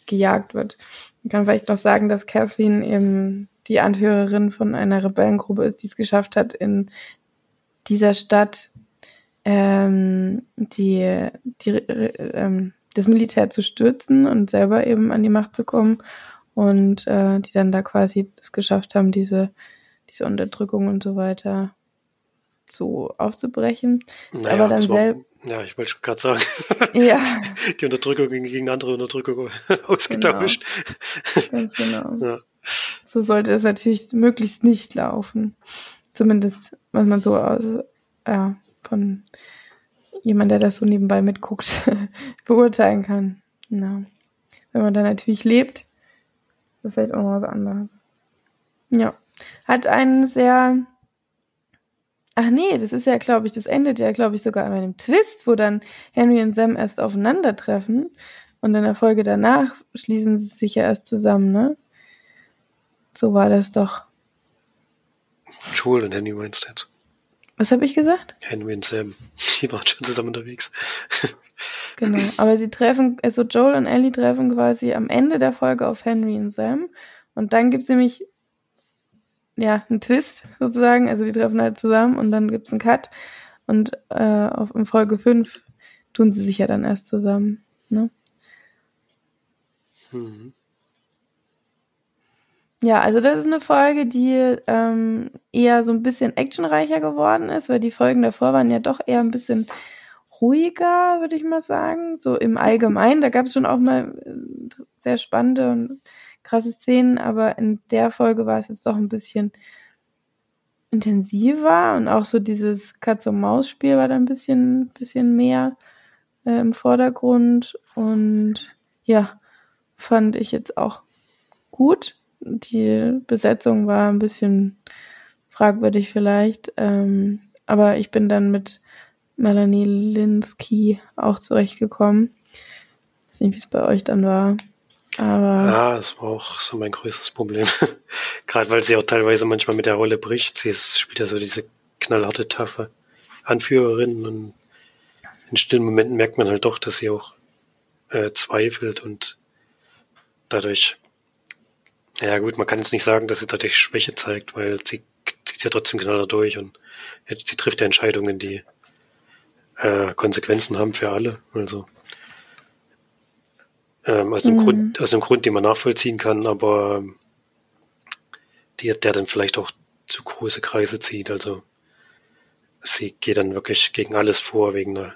gejagt wird. Ich kann vielleicht noch sagen, dass Kathleen eben die Anführerin von einer Rebellengruppe ist, die es geschafft hat, in dieser Stadt ähm, die, die ähm, das Militär zu stürzen und selber eben an die Macht zu kommen und äh, die dann da quasi es geschafft haben, diese, diese Unterdrückung und so weiter so aufzubrechen. Naja, aber dann selbst. Ja, ich wollte gerade sagen. *laughs* Ja. *laughs* Die Unterdrückung gegen andere Unterdrückung *laughs* ausgetauscht. Genau. Ganz genau. Ja. So sollte es natürlich möglichst nicht laufen. Zumindest, was man so aus, ja, von jemand, der das so nebenbei mitguckt, beurteilen kann. Genau. Wenn man da natürlich lebt, ist vielleicht auch noch was anderes. Ja. Hat einen sehr Ach nee, das ist ja, glaube ich, das endet ja, glaube ich, sogar mit einem Twist, wo dann Henry und Sam erst aufeinandertreffen und in der Folge danach schließen sie sich ja erst zusammen, ne? So war das doch. Joel und Henry meinst du jetzt? Was habe ich gesagt? Henry und Sam. Die waren schon zusammen unterwegs. *laughs* Genau, aber sie treffen, also Joel und Ellie treffen quasi am Ende der Folge auf Henry und Sam. Und dann gibt es nämlich, ja, einen Twist sozusagen. Also die treffen halt zusammen und dann gibt es einen Cut. Und äh, auf, in Folge 5 tun sie sich ja dann erst zusammen. Ne? Mhm. Ja, also das ist eine Folge, die ähm, eher so ein bisschen actionreicher geworden ist, weil die Folgen davor waren ja doch eher ein bisschen ruhiger, würde ich mal sagen, so im Allgemeinen. Da gab es schon auch mal äh, sehr spannende und krasse Szenen, aber in der Folge war es jetzt doch ein bisschen intensiver und auch so dieses Katz-und-Maus-Spiel war da ein bisschen, bisschen mehr äh, im Vordergrund und ja, fand ich jetzt auch gut die Besetzung war ein bisschen fragwürdig vielleicht, ähm, aber ich bin dann mit Melanie Linsky auch zurechtgekommen. Ich weiß nicht, wie es bei euch dann war. Aber ja, das war auch so mein größtes Problem. *laughs* Gerade weil sie auch teilweise manchmal mit der Rolle bricht. Sie ist, spielt ja so diese knallharte, taffe Anführerin und in stillen Momenten merkt man halt doch, dass sie auch äh, zweifelt und dadurch ja gut, man kann jetzt nicht sagen, dass sie dadurch Schwäche zeigt, weil sie zieht ja trotzdem knaller durch und sie trifft ja Entscheidungen, die äh, Konsequenzen haben für alle. Also ähm, aus, einem mhm. Grund, aus einem Grund, den man nachvollziehen kann, aber ähm, die, der dann vielleicht auch zu große Kreise zieht. Also sie geht dann wirklich gegen alles vor, wegen einer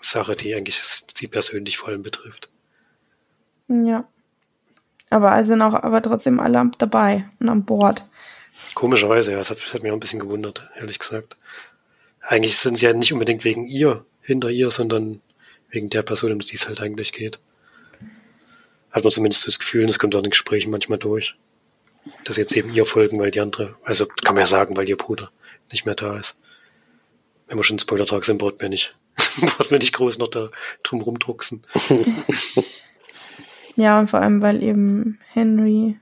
Sache, die eigentlich sie persönlich vor allem betrifft. Ja. Aber sind auch aber trotzdem alle dabei und an Bord. Komischerweise, ja, das hat, das hat mich auch ein bisschen gewundert, ehrlich gesagt. Eigentlich sind sie ja nicht unbedingt wegen ihr hinter ihr, sondern wegen der Person, um die es halt eigentlich geht. Hat man zumindest das Gefühl, und das kommt auch in den Gesprächen manchmal durch, dass jetzt eben ihr folgen, weil die andere, also kann man ja sagen, weil ihr Bruder nicht mehr da ist. Wenn wir schon Spoiler-Tag sind, braucht man nicht, *laughs* braucht man nicht groß noch da drum rumdrucksen. *laughs* Ja, und vor allem, weil eben Henry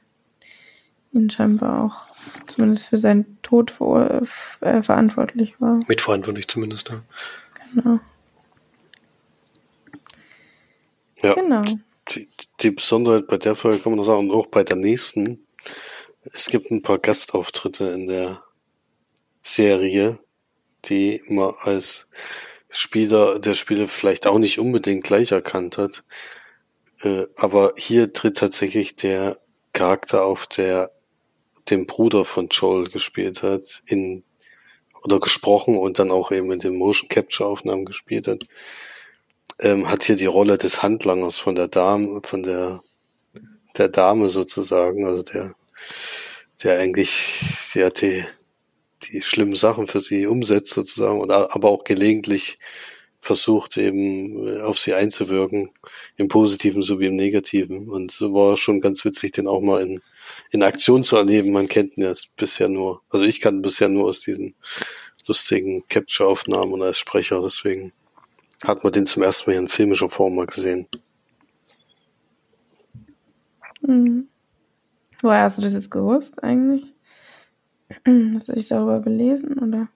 ihn scheinbar auch zumindest für seinen Tod ver äh, verantwortlich war. Mitverantwortlich zumindest, ja. Genau. Ja. Genau. Die, die Besonderheit bei der Folge kann man noch sagen, und auch bei der nächsten, es gibt ein paar Gastauftritte in der Serie, die man als Spieler der Spiele vielleicht auch nicht unbedingt gleich erkannt hat. Äh, aber hier tritt tatsächlich der Charakter auf, der den Bruder von Joel gespielt hat, in oder gesprochen und dann auch eben in den Motion Capture Aufnahmen gespielt hat, ähm, hat hier die Rolle des Handlangers von der Dame, von der der Dame sozusagen, also der der eigentlich ja die die schlimmen Sachen für sie umsetzt sozusagen und aber auch gelegentlich versucht eben äh, auf sie einzuwirken, im Positiven sowie im Negativen. Und so war schon ganz witzig, den auch mal in, in Aktion zu erleben. Man kennt ihn ja bisher nur, also ich kann bisher nur aus diesen lustigen Capture-Aufnahmen und als Sprecher, deswegen hat man den zum ersten Mal in filmischer Form mal gesehen. Mhm. Woher hast du das jetzt gewusst eigentlich? *clears throat* Hast du dich darüber belesen oder?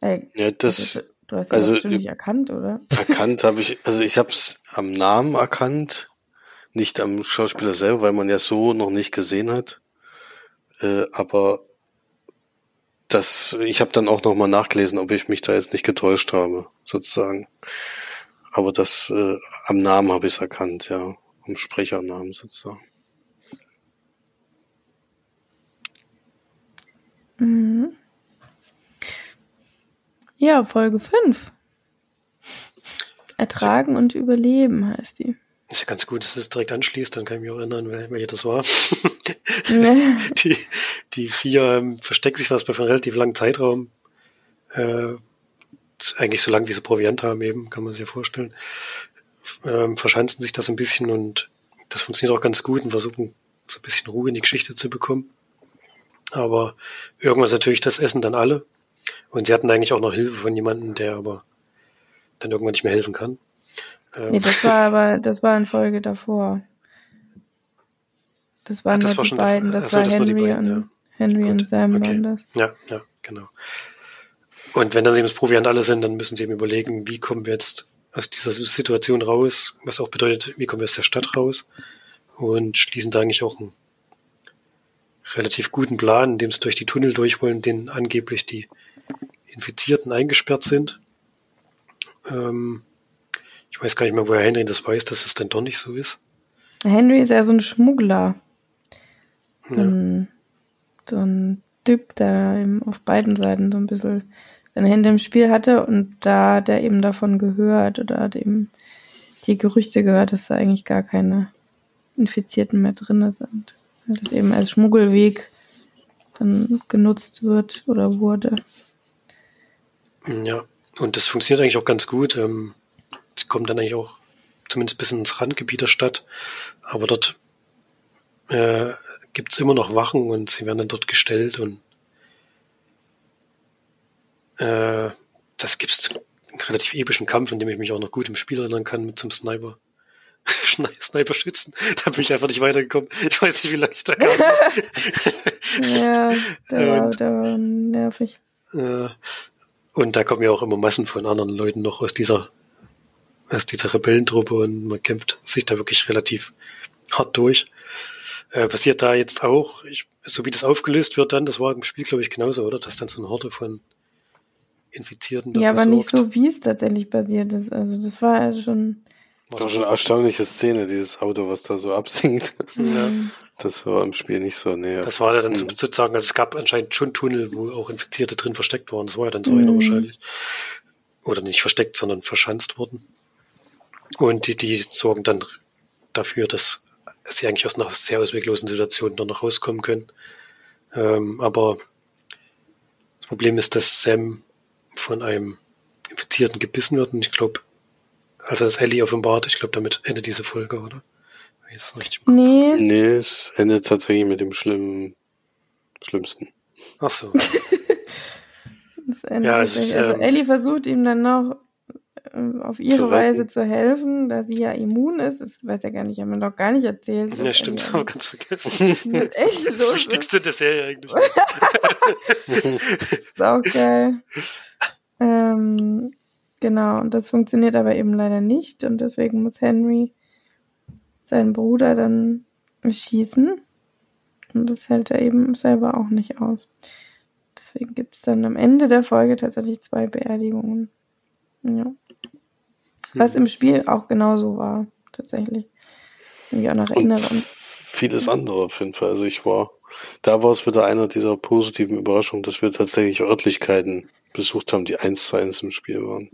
Ey, ja, das, also, Du hast ihn also, bestimmt nicht erkannt, oder? Erkannt habe ich, also ich habe es am Namen erkannt, nicht am Schauspieler selber, weil man ja so noch nicht gesehen hat. Äh, aber das, ich habe dann auch noch mal nachgelesen, ob ich mich da jetzt nicht getäuscht habe, sozusagen. Aber das äh, am Namen habe ich es erkannt, ja, am Sprechernamen sozusagen. Mhm. Ja, Folge 5. Ertragen und überleben heißt die. Ist ja ganz gut, dass es direkt anschließt, dann kann ich mich auch erinnern, welche das war. *laughs* die, die vier ähm, verstecken sich das bei einem relativ langen Zeitraum. Äh, eigentlich so lang wie sie Proviant haben, eben, kann man sich ja vorstellen. Ähm, verschanzen sich das ein bisschen und das funktioniert auch ganz gut und versuchen so ein bisschen Ruhe in die Geschichte zu bekommen. Aber irgendwann ist natürlich das Essen dann alle. Und sie hatten eigentlich auch noch Hilfe von jemandem, der aber dann irgendwann nicht mehr helfen kann. Ähm. Nee, das war aber, das war in Folge davor. Das waren Ach, das war die beiden, das, Achso, war das Henry beiden, und ja. Henry Gut. und Sam okay. das. Ja, ja, genau. Und wenn dann eben das Proviant alle sind, dann müssen sie eben überlegen, wie kommen wir jetzt aus dieser Situation raus, was auch bedeutet, wie kommen wir aus der Stadt raus und schließen da eigentlich auch einen relativ guten Plan, indem sie durch die Tunnel durch wollen, denen angeblich die Infizierten eingesperrt sind. Ähm, ich weiß gar nicht mehr, woher Henry das weiß, dass es dann doch nicht so ist. Henry ist ja so ein Schmuggler. Ja. So ein Typ, der eben auf beiden Seiten so ein bisschen seine Hände im Spiel hatte und da hat er eben davon gehört oder hat eben die Gerüchte gehört, dass da eigentlich gar keine Infizierten mehr drin sind. Dass eben als Schmuggelweg dann genutzt wird oder wurde. Ja, und das funktioniert eigentlich auch ganz gut. Ähm, kommen dann eigentlich auch zumindest bis ins Randgebiet der Stadt. Aber dort äh, gibt es immer noch Wachen und sie werden dann dort gestellt und äh, das gibt es einen relativ epischen Kampf, in dem ich mich auch noch gut im Spiel erinnern kann mit zum Sniper. *laughs* Sniper schützen. *laughs* Da bin ich einfach nicht weitergekommen. Ich weiß nicht, wie lange ich da kam. *laughs* ja, der war, der war nervig. Äh, und da kommen ja auch immer Massen von anderen Leuten noch aus dieser, aus dieser Rebellentruppe und man kämpft sich da wirklich relativ hart durch. Äh, passiert da jetzt auch, ich, so wie das aufgelöst wird dann, das war im Spiel, glaube ich, genauso, oder? Dass dann so eine Horde von Infizierten Ja, aber nicht so, wie es tatsächlich passiert ist. Also das war ja schon. Das war schon eine erstaunliche Szene, dieses Auto, was da so absinkt. Ja. Das war im Spiel nicht so näher. Das war ja dann mhm. sozusagen, also es gab anscheinend schon Tunnel, wo auch Infizierte drin versteckt waren. Das war ja dann so mhm. einer wahrscheinlich. Oder nicht versteckt, sondern verschanzt worden. Und die, die sorgen dann dafür, dass sie eigentlich aus einer sehr ausweglosen Situation noch rauskommen können. Ähm, aber das Problem ist, dass Sam von einem Infizierten gebissen wird. Und ich glaube, also das Ellie offenbart, ich glaube, damit endet diese Folge, oder? Jetzt richtig im Kopf. Nee. Nee, es endet tatsächlich mit dem schlimmen, schlimmsten. Ach so. *laughs* ja, also, also Ellie versucht ihm dann noch äh, auf ihre Weise zu helfen, da sie ja immun ist. Das weiß ja gar nicht, haben wir doch gar nicht erzählt. Ja, stimmt, haben wir ganz vergessen. *laughs* das, *laughs* das Wichtigste der Serie eigentlich. *laughs* ist auch geil. Ähm, genau, und das funktioniert aber eben leider nicht und deswegen muss Henry seinen Bruder dann schießen. Und das hält er eben selber auch nicht aus. Deswegen gibt es dann am Ende der Folge tatsächlich zwei Beerdigungen. Ja. Was hm. im Spiel auch genauso war, tatsächlich. Ich auch noch erinnere. Und vieles andere auf jeden Fall. Also ich war, da war es wieder einer dieser positiven Überraschungen, dass wir tatsächlich Örtlichkeiten besucht haben, die eins zu eins im Spiel waren.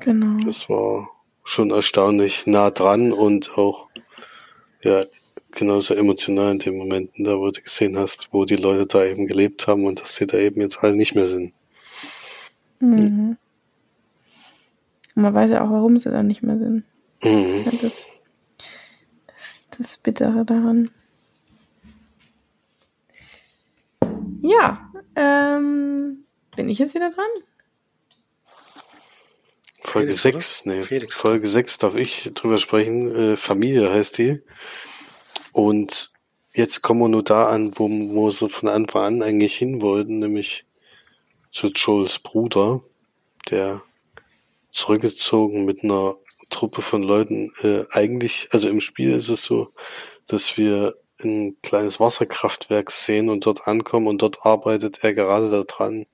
Genau. Das war schon erstaunlich nah dran und auch ja genauso emotional in den Momenten, da wo du gesehen hast, wo die Leute da eben gelebt haben und dass sie da eben jetzt alle nicht mehr sind. Mhm. Und man weiß ja auch, warum sie da nicht mehr sind. Mhm. Das, das, das Bittere daran. Ja, ähm, bin ich jetzt wieder dran? Folge 6, nee, Felix. Folge 6 darf ich drüber sprechen. Äh, Familie heißt die. Und jetzt kommen wir nur da an, wo, wo sie von Anfang an eigentlich hin wollten, nämlich zu Joels Bruder, der zurückgezogen mit einer Truppe von Leuten. Äh, eigentlich, also im Spiel ist es so, dass wir ein kleines Wasserkraftwerk sehen und dort ankommen und dort arbeitet er gerade daran,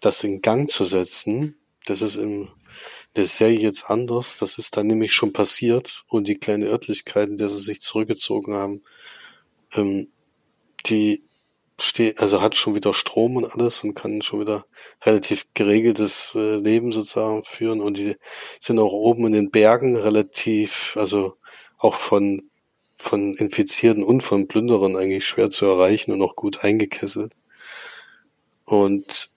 das in Gang zu setzen. Das ist in der Serie jetzt anders. Das ist dann nämlich schon passiert und die kleine Örtlichkeiten, der sie sich zurückgezogen haben, ähm, die steht, also hat schon wieder Strom und alles und kann schon wieder relativ geregeltes äh, Leben sozusagen führen und die sind auch oben in den Bergen relativ, also auch von von Infizierten und von Plünderern eigentlich schwer zu erreichen und auch gut eingekesselt. Und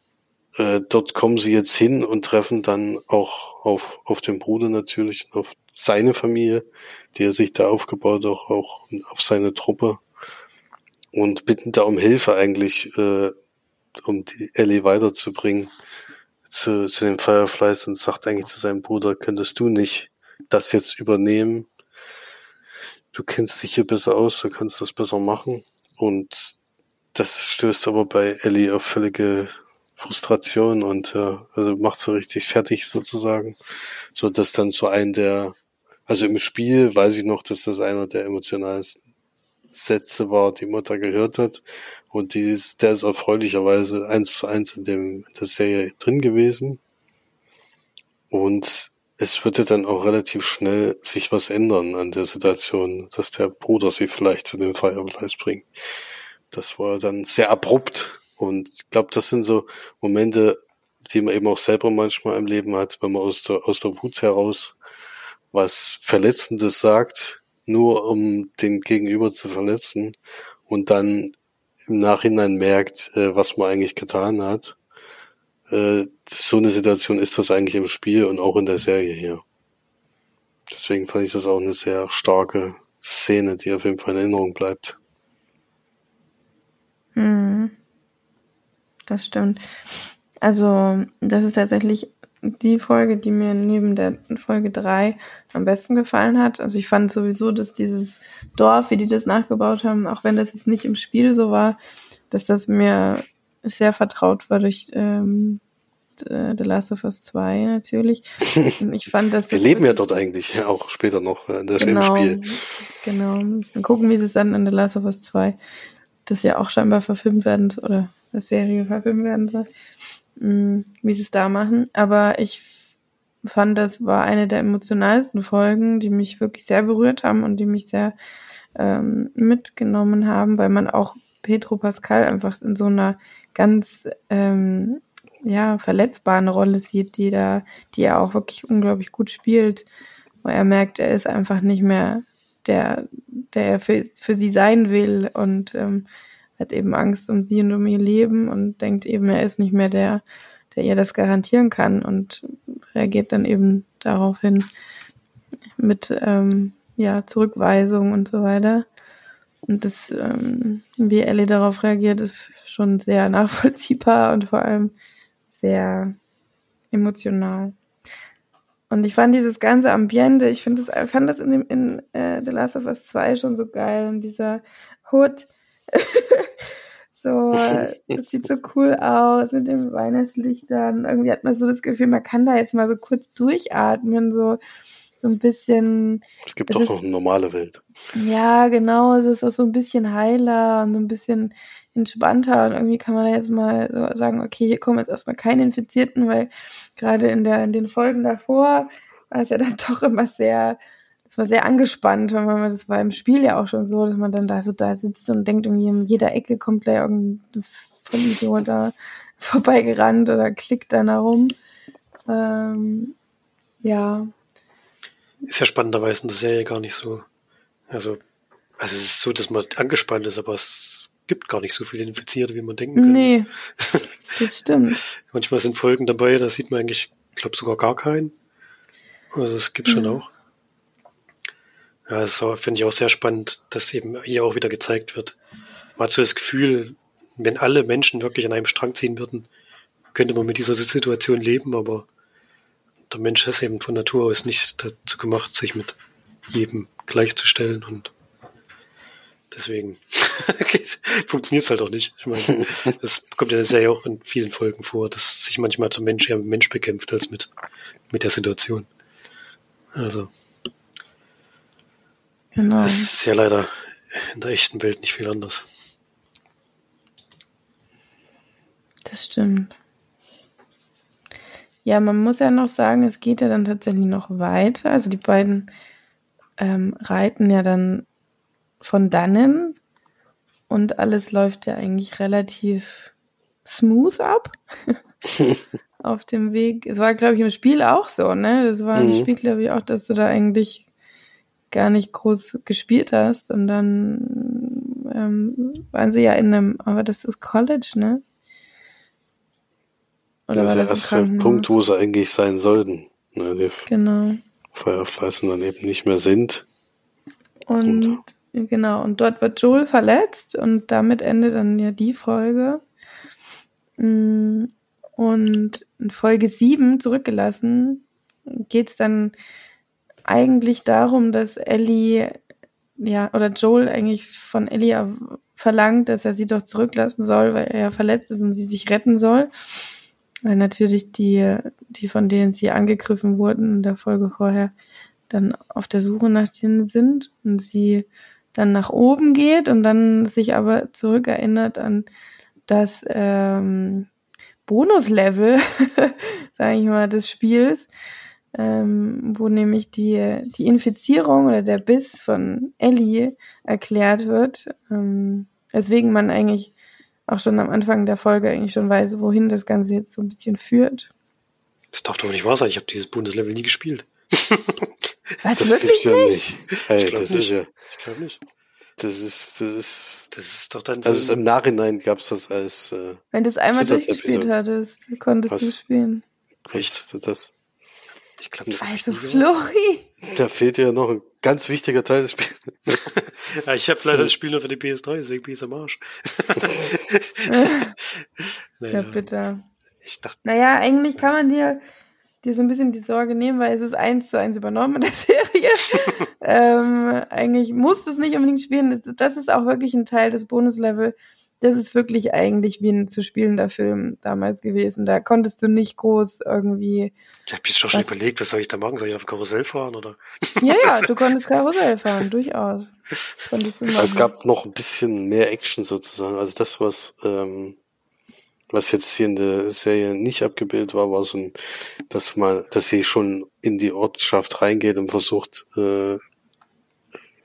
äh, dort kommen sie jetzt hin und treffen dann auch auf, auf den Bruder natürlich und auf seine Familie, die er sich da aufgebaut auch, auch auf seine Truppe und bitten da um Hilfe eigentlich, äh, um die Ellie weiterzubringen zu, zu den Fireflies und sagt eigentlich zu seinem Bruder, könntest du nicht das jetzt übernehmen? Du kennst dich hier besser aus, du kannst das besser machen. Und das stößt aber bei Ellie auf völlige Frustration und äh, also macht sie richtig fertig sozusagen, so dass dann so ein der, also im Spiel weiß ich noch, dass das einer der emotionalsten Sätze war, die Mutter gehört hat. Und die ist, der ist erfreulicherweise eins zu eins in dem in der Serie drin gewesen. Und es würde dann auch relativ schnell sich was ändern an der Situation, dass der Bruder sie vielleicht zu den Fireflies bringt. Das war dann sehr abrupt. Und ich glaube, das sind so Momente, die man eben auch selber manchmal im Leben hat, wenn man aus der, aus der Wut heraus was Verletzendes sagt, nur um den Gegenüber zu verletzen und dann im Nachhinein merkt, äh, was man eigentlich getan hat. Äh, so eine Situation ist das eigentlich im Spiel und auch in der Serie hier. Deswegen fand ich das auch eine sehr starke Szene, die auf jeden Fall in Erinnerung bleibt. Hm. Das stimmt. Also, das ist tatsächlich die Folge, die mir neben der Folge 3 am besten gefallen hat. Also ich fand sowieso, dass dieses Dorf, wie die das nachgebaut haben, auch wenn das jetzt nicht im Spiel so war, dass das mir sehr vertraut war durch ähm, The Last of Us 2 natürlich. Und *laughs* ich fand, dass Wir leben ja dort eigentlich, auch später noch in der genau, Spiel. Genau. Dann gucken, wie sie es dann in The Last of Us 2, das ja auch scheinbar verfilmt werden oder eine Serie verfilmt werden soll, mm, wie sie es da machen. Aber ich fand, das war eine der emotionalsten Folgen, die mich wirklich sehr berührt haben und die mich sehr ähm, mitgenommen haben, weil man auch Petro Pascal einfach in so einer ganz ähm, ja verletzbaren Rolle sieht, die da, die er auch wirklich unglaublich gut spielt, wo er merkt, er ist einfach nicht mehr der, der er für, für sie sein will und ähm, hat eben Angst um sie und um ihr Leben und denkt eben, er ist nicht mehr der, der ihr das garantieren kann und reagiert dann eben daraufhin mit ähm, ja, Zurückweisung und so weiter. Und das, ähm, wie Ellie darauf reagiert, ist schon sehr *laughs* nachvollziehbar und vor allem sehr emotional. Und ich fand dieses ganze Ambiente, ich das, fand das in, dem, in äh, The Last of Us 2 schon so geil. Und dieser Hood, *laughs* so, das sieht so cool aus mit den Weihnachtslichtern. Irgendwie hat man so das Gefühl, man kann da jetzt mal so kurz durchatmen, so, so ein bisschen. Es gibt doch noch eine normale Welt. Ja, genau. Es ist auch so ein bisschen heiler und so ein bisschen entspannter. Und irgendwie kann man da jetzt mal so sagen, okay, hier kommen jetzt erstmal keine Infizierten, weil gerade in der, in den Folgen davor war es ja dann *laughs* doch immer sehr es war sehr angespannt, weil man, das war im Spiel ja auch schon so, dass man dann da so da sitzt und denkt, irgendwie in jeder Ecke kommt gleich irgendein Vollidiot da *laughs* vorbeigerannt oder klickt dann herum. Ähm, ja. Ist ja spannenderweise in der Serie gar nicht so. Also, also es ist so, dass man angespannt ist, aber es gibt gar nicht so viele Infizierte, wie man denken könnte. Nee, *laughs* das stimmt. Manchmal sind Folgen dabei, da sieht man eigentlich, ich glaube sogar gar keinen. Also es gibt schon auch. Ja, das finde ich auch sehr spannend, dass eben hier auch wieder gezeigt wird. Man hat so das Gefühl, wenn alle Menschen wirklich an einem Strang ziehen würden, könnte man mit dieser Situation leben, aber der Mensch ist eben von Natur aus nicht dazu gemacht, sich mit jedem gleichzustellen und deswegen *laughs* funktioniert es halt auch nicht. Ich meine, das kommt ja sehr auch in vielen Folgen vor, dass sich manchmal der Mensch eher mit Mensch bekämpft als mit, mit der Situation. Also. Genau. Es ist ja leider in der echten Welt nicht viel anders. Das stimmt. Ja, man muss ja noch sagen, es geht ja dann tatsächlich noch weiter. Also die beiden ähm, reiten ja dann von dannen und alles läuft ja eigentlich relativ smooth ab *laughs* auf dem Weg. Es war, glaube ich, im Spiel auch so, ne? Das war im mhm. Spiel, glaube ich, auch, dass du da eigentlich gar nicht groß gespielt hast. Und dann ähm, waren sie ja in einem, aber das ist College, ne? Oder war der erste Punkt, wo sie eigentlich sein sollten. Ne, die genau. Fireflies dann eben nicht mehr sind. Und, und genau, und dort wird Joel verletzt und damit endet dann ja die Folge. Mm, und in Folge 7 zurückgelassen geht es dann eigentlich darum, dass Ellie, ja, oder Joel eigentlich von Ellie verlangt, dass er sie doch zurücklassen soll, weil er verletzt ist und sie sich retten soll. Weil natürlich die, die von denen sie angegriffen wurden in der Folge vorher, dann auf der Suche nach denen sind und sie dann nach oben geht und dann sich aber zurückerinnert an das ähm, Bonuslevel, *laughs* sage ich mal, des Spiels, ähm, wo nämlich die, die Infizierung oder der Biss von Ellie erklärt wird, ähm, weswegen man eigentlich auch schon am Anfang der Folge eigentlich schon weiß, wohin das Ganze jetzt so ein bisschen führt. Das darf doch nicht wahr sein, ich habe dieses Bundeslevel nie gespielt. *laughs* Was, das wirklich gibt's ja nicht? nicht. Hey, das nicht. ist ja, Ich glaube nicht. das ist, das ist, Das ist doch dann also es so. im Nachhinein gab's das als, äh, Wenn du es einmal durchgespielt hattest, konntest du spielen. Echt? das, Ich glaube, das Also. Flori. da fehlt ja noch ein ganz wichtiger Teil des Spiels. *laughs* Ja, ich habe leider das Spiel nur für die PS3, deswegen bin ich am Arsch. *laughs* Ja, naja, bitte. ich dachte, Naja, eigentlich kann man dir, dir so ein bisschen die Sorge nehmen, weil es ist eins zu eins übernommen in der Serie. *laughs* ähm, eigentlich musst du es nicht unbedingt spielen. Das- Das ist auch wirklich ein Teil des Bonuslevel. Das ist wirklich eigentlich wie ein zu spielender Film damals gewesen. Da konntest du nicht groß irgendwie. ich habe doch schon Was? überlegt, was soll ich da machen? Soll ich auf Karussell fahren oder? Ja, ja, *laughs* du konntest Karussell fahren, durchaus. Konntest du machen. Es gab noch ein bisschen mehr Action sozusagen. Also das, was, ähm, was jetzt hier in der Serie nicht abgebildet war, war so ein, dass man, dass sie schon in die Ortschaft reingeht und versucht, äh,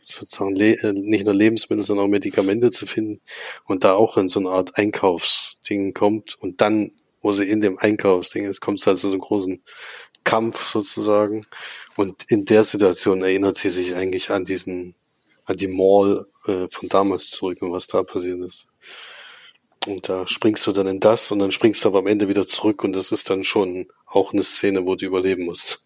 sozusagen le äh, nicht nur Lebensmittel, sondern auch Medikamente zu finden und da auch in so eine Art Einkaufsding kommt und dann, wo sie in dem Einkaufsding ist, kommt es halt zu so einem großen Kampf sozusagen und in der Situation erinnert sie sich eigentlich an diesen an die Mall äh, von damals zurück und was da passiert ist. Und da springst du dann in das und dann springst du aber am Ende wieder zurück und das ist dann schon auch eine Szene, wo du überleben musst.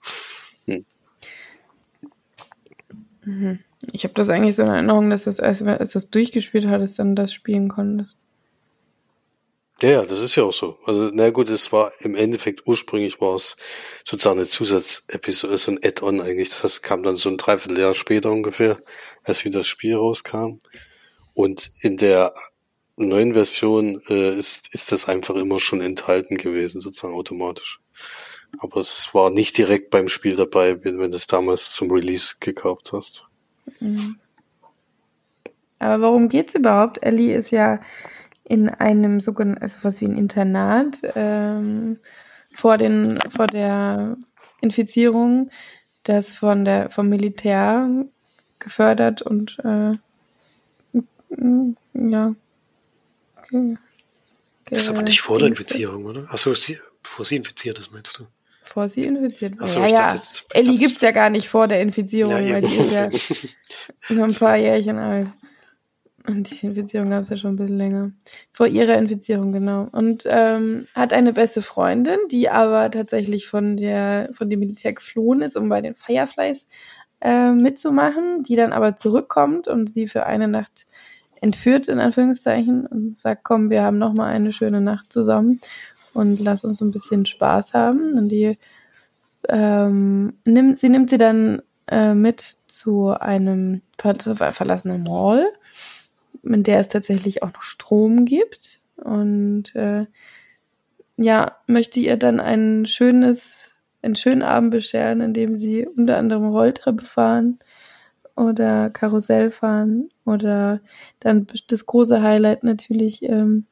Mhm. Ich habe das eigentlich so in Erinnerung, dass du als, als du das durchgespielt hattest, dann das spielen konntest. Ja, ja, das ist ja auch so. Also, na gut, es war im Endeffekt ursprünglich war es sozusagen eine Zusatzepisode, so ein Add-on eigentlich. Das heißt, kam dann so ein Dreivierteljahr später ungefähr, als wieder das Spiel rauskam. Und in der neuen Version äh, ist, ist das einfach immer schon enthalten gewesen, sozusagen automatisch. Aber es war nicht direkt beim Spiel dabei, wenn du es damals zum Release gekauft hast. Mhm. Aber worum geht's überhaupt? Ellie ist ja in einem sogenannten, also was wie ein Internat ähm, vor den vor der Infizierung, das von der vom Militär gefördert und äh, ja. ge- Das ist aber nicht vor der Infizierung, oder? Achso, sie, bevor sie infiziert ist, meinst du? Vor sie infiziert war. So, ja, ja. jetzt- Ellie dachte, gibt's ja gar nicht vor der Infizierung, Ja, weil die ist ja nur ein paar Jährchen alt. Und die Infizierung gab es ja schon ein bisschen länger. Vor ihrer Infizierung, genau. Und ähm, hat eine beste Freundin, die aber tatsächlich von der von dem Militär geflohen ist, um bei den Fireflies äh, mitzumachen, die dann aber zurückkommt und sie für eine Nacht entführt, in Anführungszeichen, und sagt, komm, wir haben noch mal eine schöne Nacht zusammen und lass uns ein bisschen Spaß haben. Und die ähm, nimmt, sie nimmt sie dann äh, mit zu einem ver verlassenen Mall, in der es tatsächlich auch noch Strom gibt. Und äh, ja, möchte ihr dann ein schönes, einen schönen Abend bescheren, indem sie unter anderem Rolltreppe fahren oder Karussell fahren oder dann das große Highlight natürlich ähm,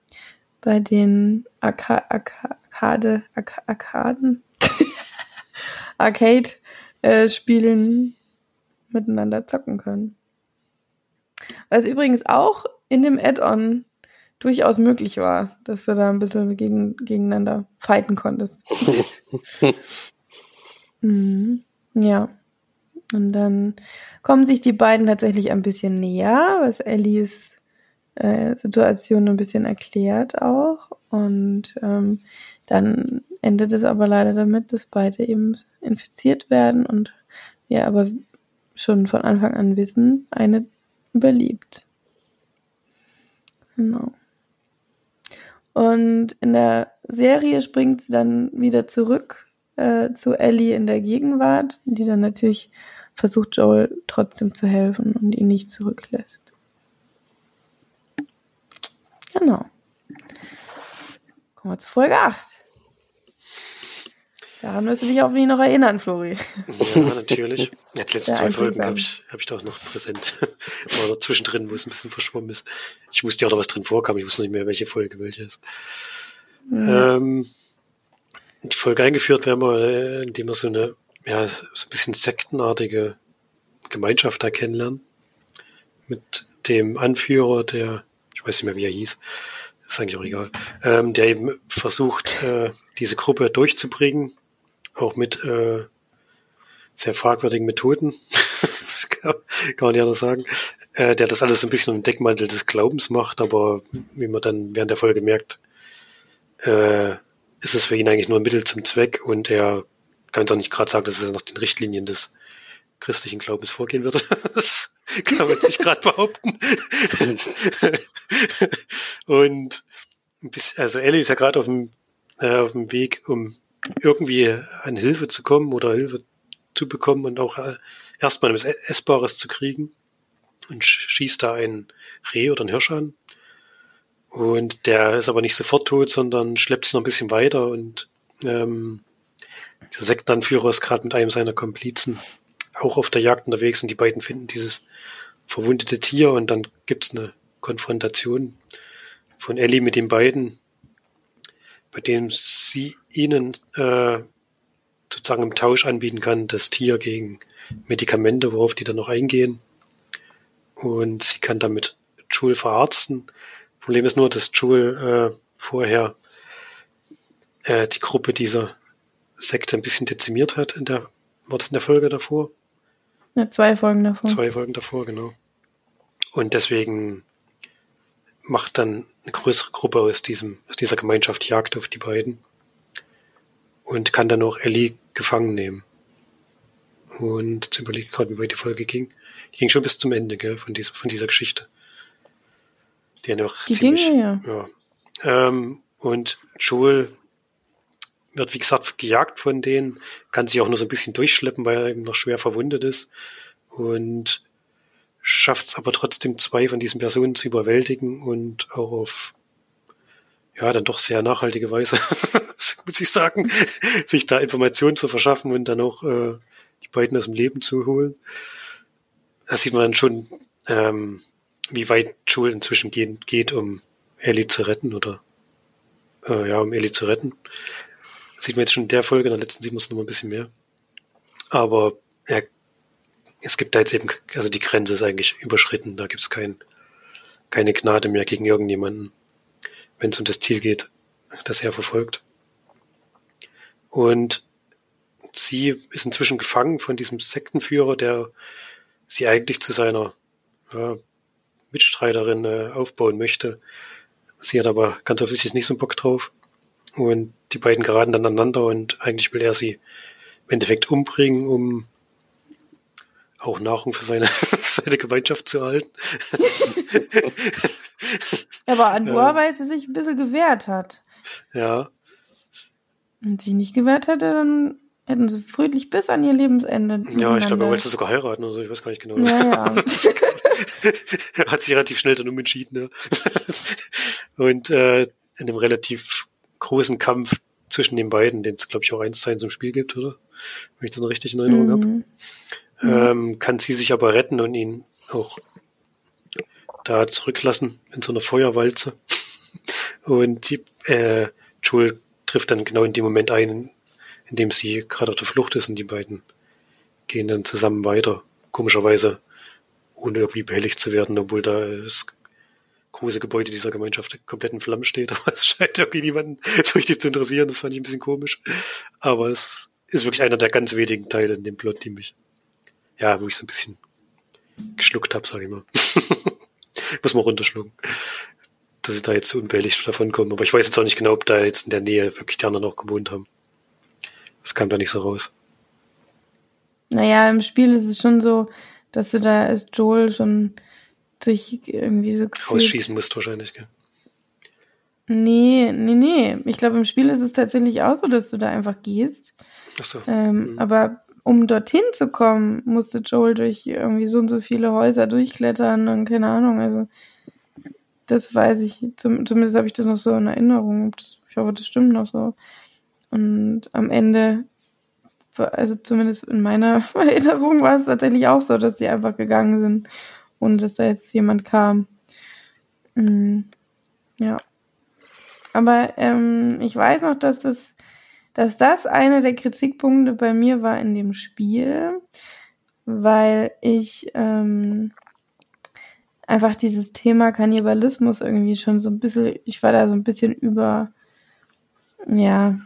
bei den Arca Arca Arcade Arca Arkaden *laughs* Arcade äh, Spielen miteinander zocken können. Was übrigens auch in dem Add-on durchaus möglich war, dass du da ein bisschen gegen, gegeneinander fighten konntest. *laughs* Mhm. Ja. Und dann kommen sich die beiden tatsächlich ein bisschen näher, was Ellies äh, Situation ein bisschen erklärt auch. Und ähm, dann endet es aber leider damit, dass beide eben infiziert werden und wir aber schon von Anfang an wissen, eine überlebt. Genau. Und in der Serie springt sie dann wieder zurück äh, zu Ellie in der Gegenwart, die dann natürlich versucht, Joel trotzdem zu helfen und ihn nicht zurücklässt. Genau. Kommen wir zu Folge 8. Daran du dich auch noch erinnern, Flori. Ja, natürlich. Ja, die letzten zwei Folgen habe ich, hab ich doch noch präsent. *laughs* Noch zwischendrin, wo es ein bisschen verschwommen ist. Ich wusste ja auch noch, was drin vorkam. Ich wusste nicht mehr, welche Folge welche ist. Mhm. Ähm, die Folge eingeführt werden wir, äh, indem wir so eine, ja, so ein bisschen sektenartige Gemeinschaft da kennenlernen. Mit dem Anführer, der, ich weiß nicht mehr, wie er hieß, ist eigentlich auch egal, ähm, der eben versucht, äh, diese Gruppe durchzubringen, auch mit äh, sehr fragwürdigen Methoden, *laughs* kann, man ja noch sagen, äh, der das alles so ein bisschen im Deckmantel des Glaubens macht, aber wie man dann während der Folge merkt, äh, ist es für ihn eigentlich nur ein Mittel zum Zweck und er kann doch nicht gerade sagen, dass er nach den Richtlinien des christlichen Glaubens vorgehen würde. *laughs* kann man nicht gerade behaupten. und bisschen, also Ellie ist ja gerade auf dem, äh, auf dem Weg, um irgendwie an Hilfe zu kommen oder Hilfe zu bekommen und auch äh, erstmal etwas Essbares zu kriegen und schießt da ein Reh oder ein Hirsch an. Und der ist aber nicht sofort tot, sondern schleppt es noch ein bisschen weiter und ähm, der Sektenanführer ist gerade mit einem seiner Komplizen auch auf der Jagd unterwegs und die beiden finden dieses verwundete Tier und dann gibt's eine Konfrontation von Ellie mit den beiden, bei dem sie ihnen äh, sozusagen im Tausch anbieten kann, das Tier gegen Medikamente, worauf die dann noch eingehen. Und sie kann damit Joel verarzten. Problem ist nur, dass Joel äh, vorher äh, die Gruppe dieser Sekte ein bisschen dezimiert hat in der, war das in der Folge davor? Ja, zwei Folgen davor. Zwei Folgen davor, genau. Und deswegen macht dann eine größere Gruppe aus diesem, aus dieser Gemeinschaft Jagd auf die beiden und kann dann auch Ellie gefangen nehmen. Und jetzt überlege gerade, wie weit die Folge ging. Die ging schon bis zum Ende, gell, von dieser, von dieser Geschichte. Die, noch die ziemlich, ging, ja. ja. Ähm, und Joel wird, wie gesagt, gejagt von denen, kann sich auch nur so ein bisschen durchschleppen, weil er eben noch schwer verwundet ist. Und schafft es aber trotzdem, zwei von diesen Personen zu überwältigen und auch auf, ja, dann doch sehr nachhaltige Weise, *laughs* muss ich sagen, sich da Informationen zu verschaffen und dann auch äh, die beiden aus dem Leben zu holen. Da sieht man schon, ähm, wie weit Joel inzwischen gehen, geht, um Ellie zu retten oder äh, ja, um Ellie zu retten. Sieht man jetzt schon in der Folge, in der letzten sieht man es noch ein bisschen mehr. Aber ja, es gibt da jetzt eben, also die Grenze ist eigentlich überschritten, da gibt es kein, keine Gnade mehr gegen irgendjemanden, wenn es um das Ziel geht, das er verfolgt. Und sie ist inzwischen gefangen von diesem Sektenführer, der sie eigentlich zu seiner ja, Mitstreiterin äh, aufbauen möchte. Sie hat aber ganz offensichtlich nicht so einen Bock drauf. Und die beiden geraten dann aneinander und eigentlich will er sie im Endeffekt umbringen, um auch Nahrung für seine, *laughs* seine Gemeinschaft zu erhalten. *laughs* Aber Andor, ja. weil sie sich ein bisschen gewehrt hat. Ja. Und sie nicht gewehrt hätte, dann hätten sie friedlich bis an ihr Lebensende. Ja, ich glaube, er wollte sogar heiraten oder so, ich weiß gar nicht genau. Ja, ja. *laughs* hat sich relativ schnell dann umentschieden, ja. Und äh, in einem relativ großen Kampf zwischen den beiden, den es, glaube ich, auch eins zu eins im Spiel gibt, oder? Wenn ich das noch richtig in Erinnerung mhm. habe. Ähm, kann sie sich aber retten und ihn auch da zurücklassen in so einer Feuerwalze. *laughs* Und die, äh, Joel trifft dann genau in dem Moment ein, in dem sie gerade auf der Flucht ist und die beiden gehen dann zusammen weiter. Komischerweise, ohne irgendwie behelligt zu werden, obwohl da das große Gebäude dieser Gemeinschaft komplett in Flammen steht, *laughs* aber es scheint irgendwie niemanden so richtig zu interessieren. Das fand ich ein bisschen komisch. Aber es ist wirklich einer der ganz wenigen Teile in dem Plot, die mich, ja, wo ich so ein bisschen geschluckt habe, sage ich mal. *laughs* Muss man runterschlucken. Dass ich da jetzt so unbehelligt davon komme. Aber ich weiß jetzt auch nicht genau, ob da jetzt in der Nähe wirklich die anderen noch gewohnt haben. Das kam da nicht so raus. Naja, im Spiel ist es schon so, dass du da als Joel schon sich irgendwie so gefühlt... Rausschießen musst wahrscheinlich, gell? Nee, nee, nee. Ich glaube, im Spiel ist es tatsächlich auch so, dass du da einfach gehst. Ach so. Ähm, Mhm. Aber um dorthin zu kommen, musste Joel durch irgendwie so und so viele Häuser durchklettern und keine Ahnung. Also, das weiß ich. Zum, zumindest habe ich das noch so in Erinnerung. Ich hoffe, das stimmt noch so. Und am Ende, also zumindest in meiner *laughs* Erinnerung war es tatsächlich auch so, dass die einfach gegangen sind und dass da jetzt jemand kam. Mm, ja. Aber ähm, ich weiß noch, dass das, dass das einer der Kritikpunkte bei mir war in dem Spiel, weil ich ähm, einfach dieses Thema Kannibalismus irgendwie schon so ein bisschen, ich war da so ein bisschen über, ja,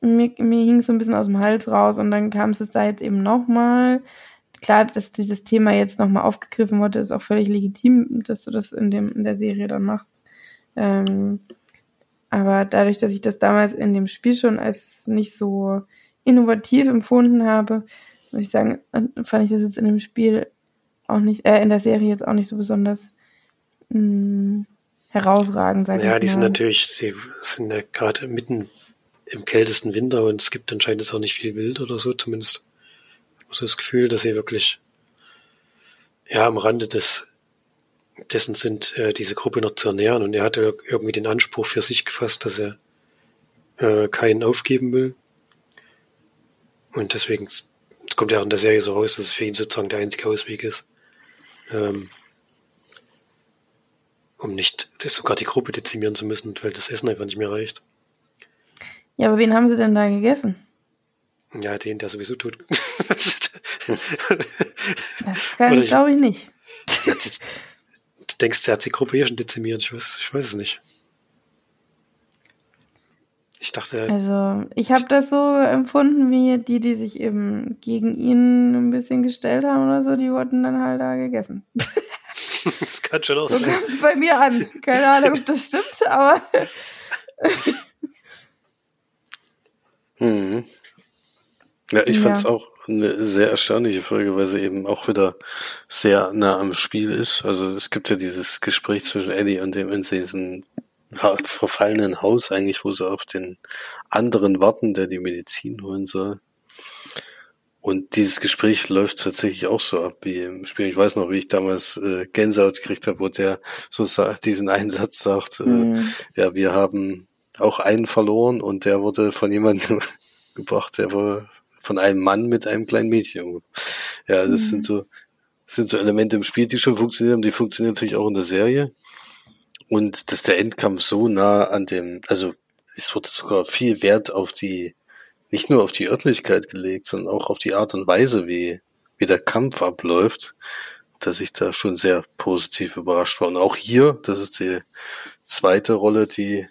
mir, mir hing es so ein bisschen aus dem Hals raus und dann kam es da jetzt eben nochmal. Klar, dass dieses Thema jetzt nochmal aufgegriffen wurde, ist auch völlig legitim, dass du das in, dem, in der Serie dann machst. Ähm, aber dadurch, dass ich das damals in dem Spiel schon als nicht so innovativ empfunden habe, muss ich sagen, fand ich das jetzt in dem Spiel auch nicht, äh, in der Serie jetzt auch nicht so besonders mh, herausragend, sag Ja, ich die sind mal. natürlich, sie sind ja gerade mitten im kältesten Winter und es gibt anscheinend jetzt auch nicht viel Wild oder so, zumindest. So das Gefühl, dass sie wirklich ja am Rande des dessen sind, äh, diese Gruppe noch zu ernähren und er hatte irgendwie den Anspruch für sich gefasst, dass er äh, keinen aufgeben will. Und deswegen es kommt ja in der Serie so raus, dass es für ihn sozusagen der einzige Ausweg ist. Ähm, um nicht sogar die Gruppe dezimieren zu müssen, weil das Essen einfach nicht mehr reicht. Ja, aber wen haben sie denn da gegessen? Ja, den, der sowieso tut. *laughs* Das kann ich- glaube ich, nicht. *laughs* Du denkst, er hat die Gruppe eh schon dezimiert. Ich weiß, ich weiß es nicht. Ich dachte, Also, ich habe das so empfunden, wie die, die sich eben gegen ihn ein bisschen gestellt haben oder so, die wurden dann halt da gegessen. *laughs* das kann schon auch So sein. kam es bei mir an. Keine Ahnung, ob das stimmt, aber Mhm. Ja, ich Ja. fand's auch eine sehr erstaunliche Folge, weil sie eben auch wieder sehr nah am Spiel ist. Also es gibt ja dieses Gespräch zwischen Eddie und dem in diesem verfallenen Haus eigentlich, wo sie auf den anderen warten, der die Medizin holen soll. Und dieses Gespräch läuft tatsächlich auch so ab wie im Spiel. Ich weiß noch, wie ich damals äh, Gänsehaut gekriegt habe, wo der so diesen Einsatz sagt, äh, Mhm. ja, wir haben auch einen verloren und der wurde von jemandem *laughs* gebracht, der war von einem Mann mit einem kleinen Mädchen. Ja, das Mhm. sind so, das sind so Elemente im Spiel, die schon funktionieren, die funktionieren natürlich auch in der Serie. Und dass der Endkampf so nah an dem, also es wurde sogar viel Wert auf die, nicht nur auf die Örtlichkeit gelegt, sondern auch auf die Art und Weise, wie, wie der Kampf abläuft, dass ich da schon sehr positiv überrascht war. Und auch hier, das ist die zweite Rolle, die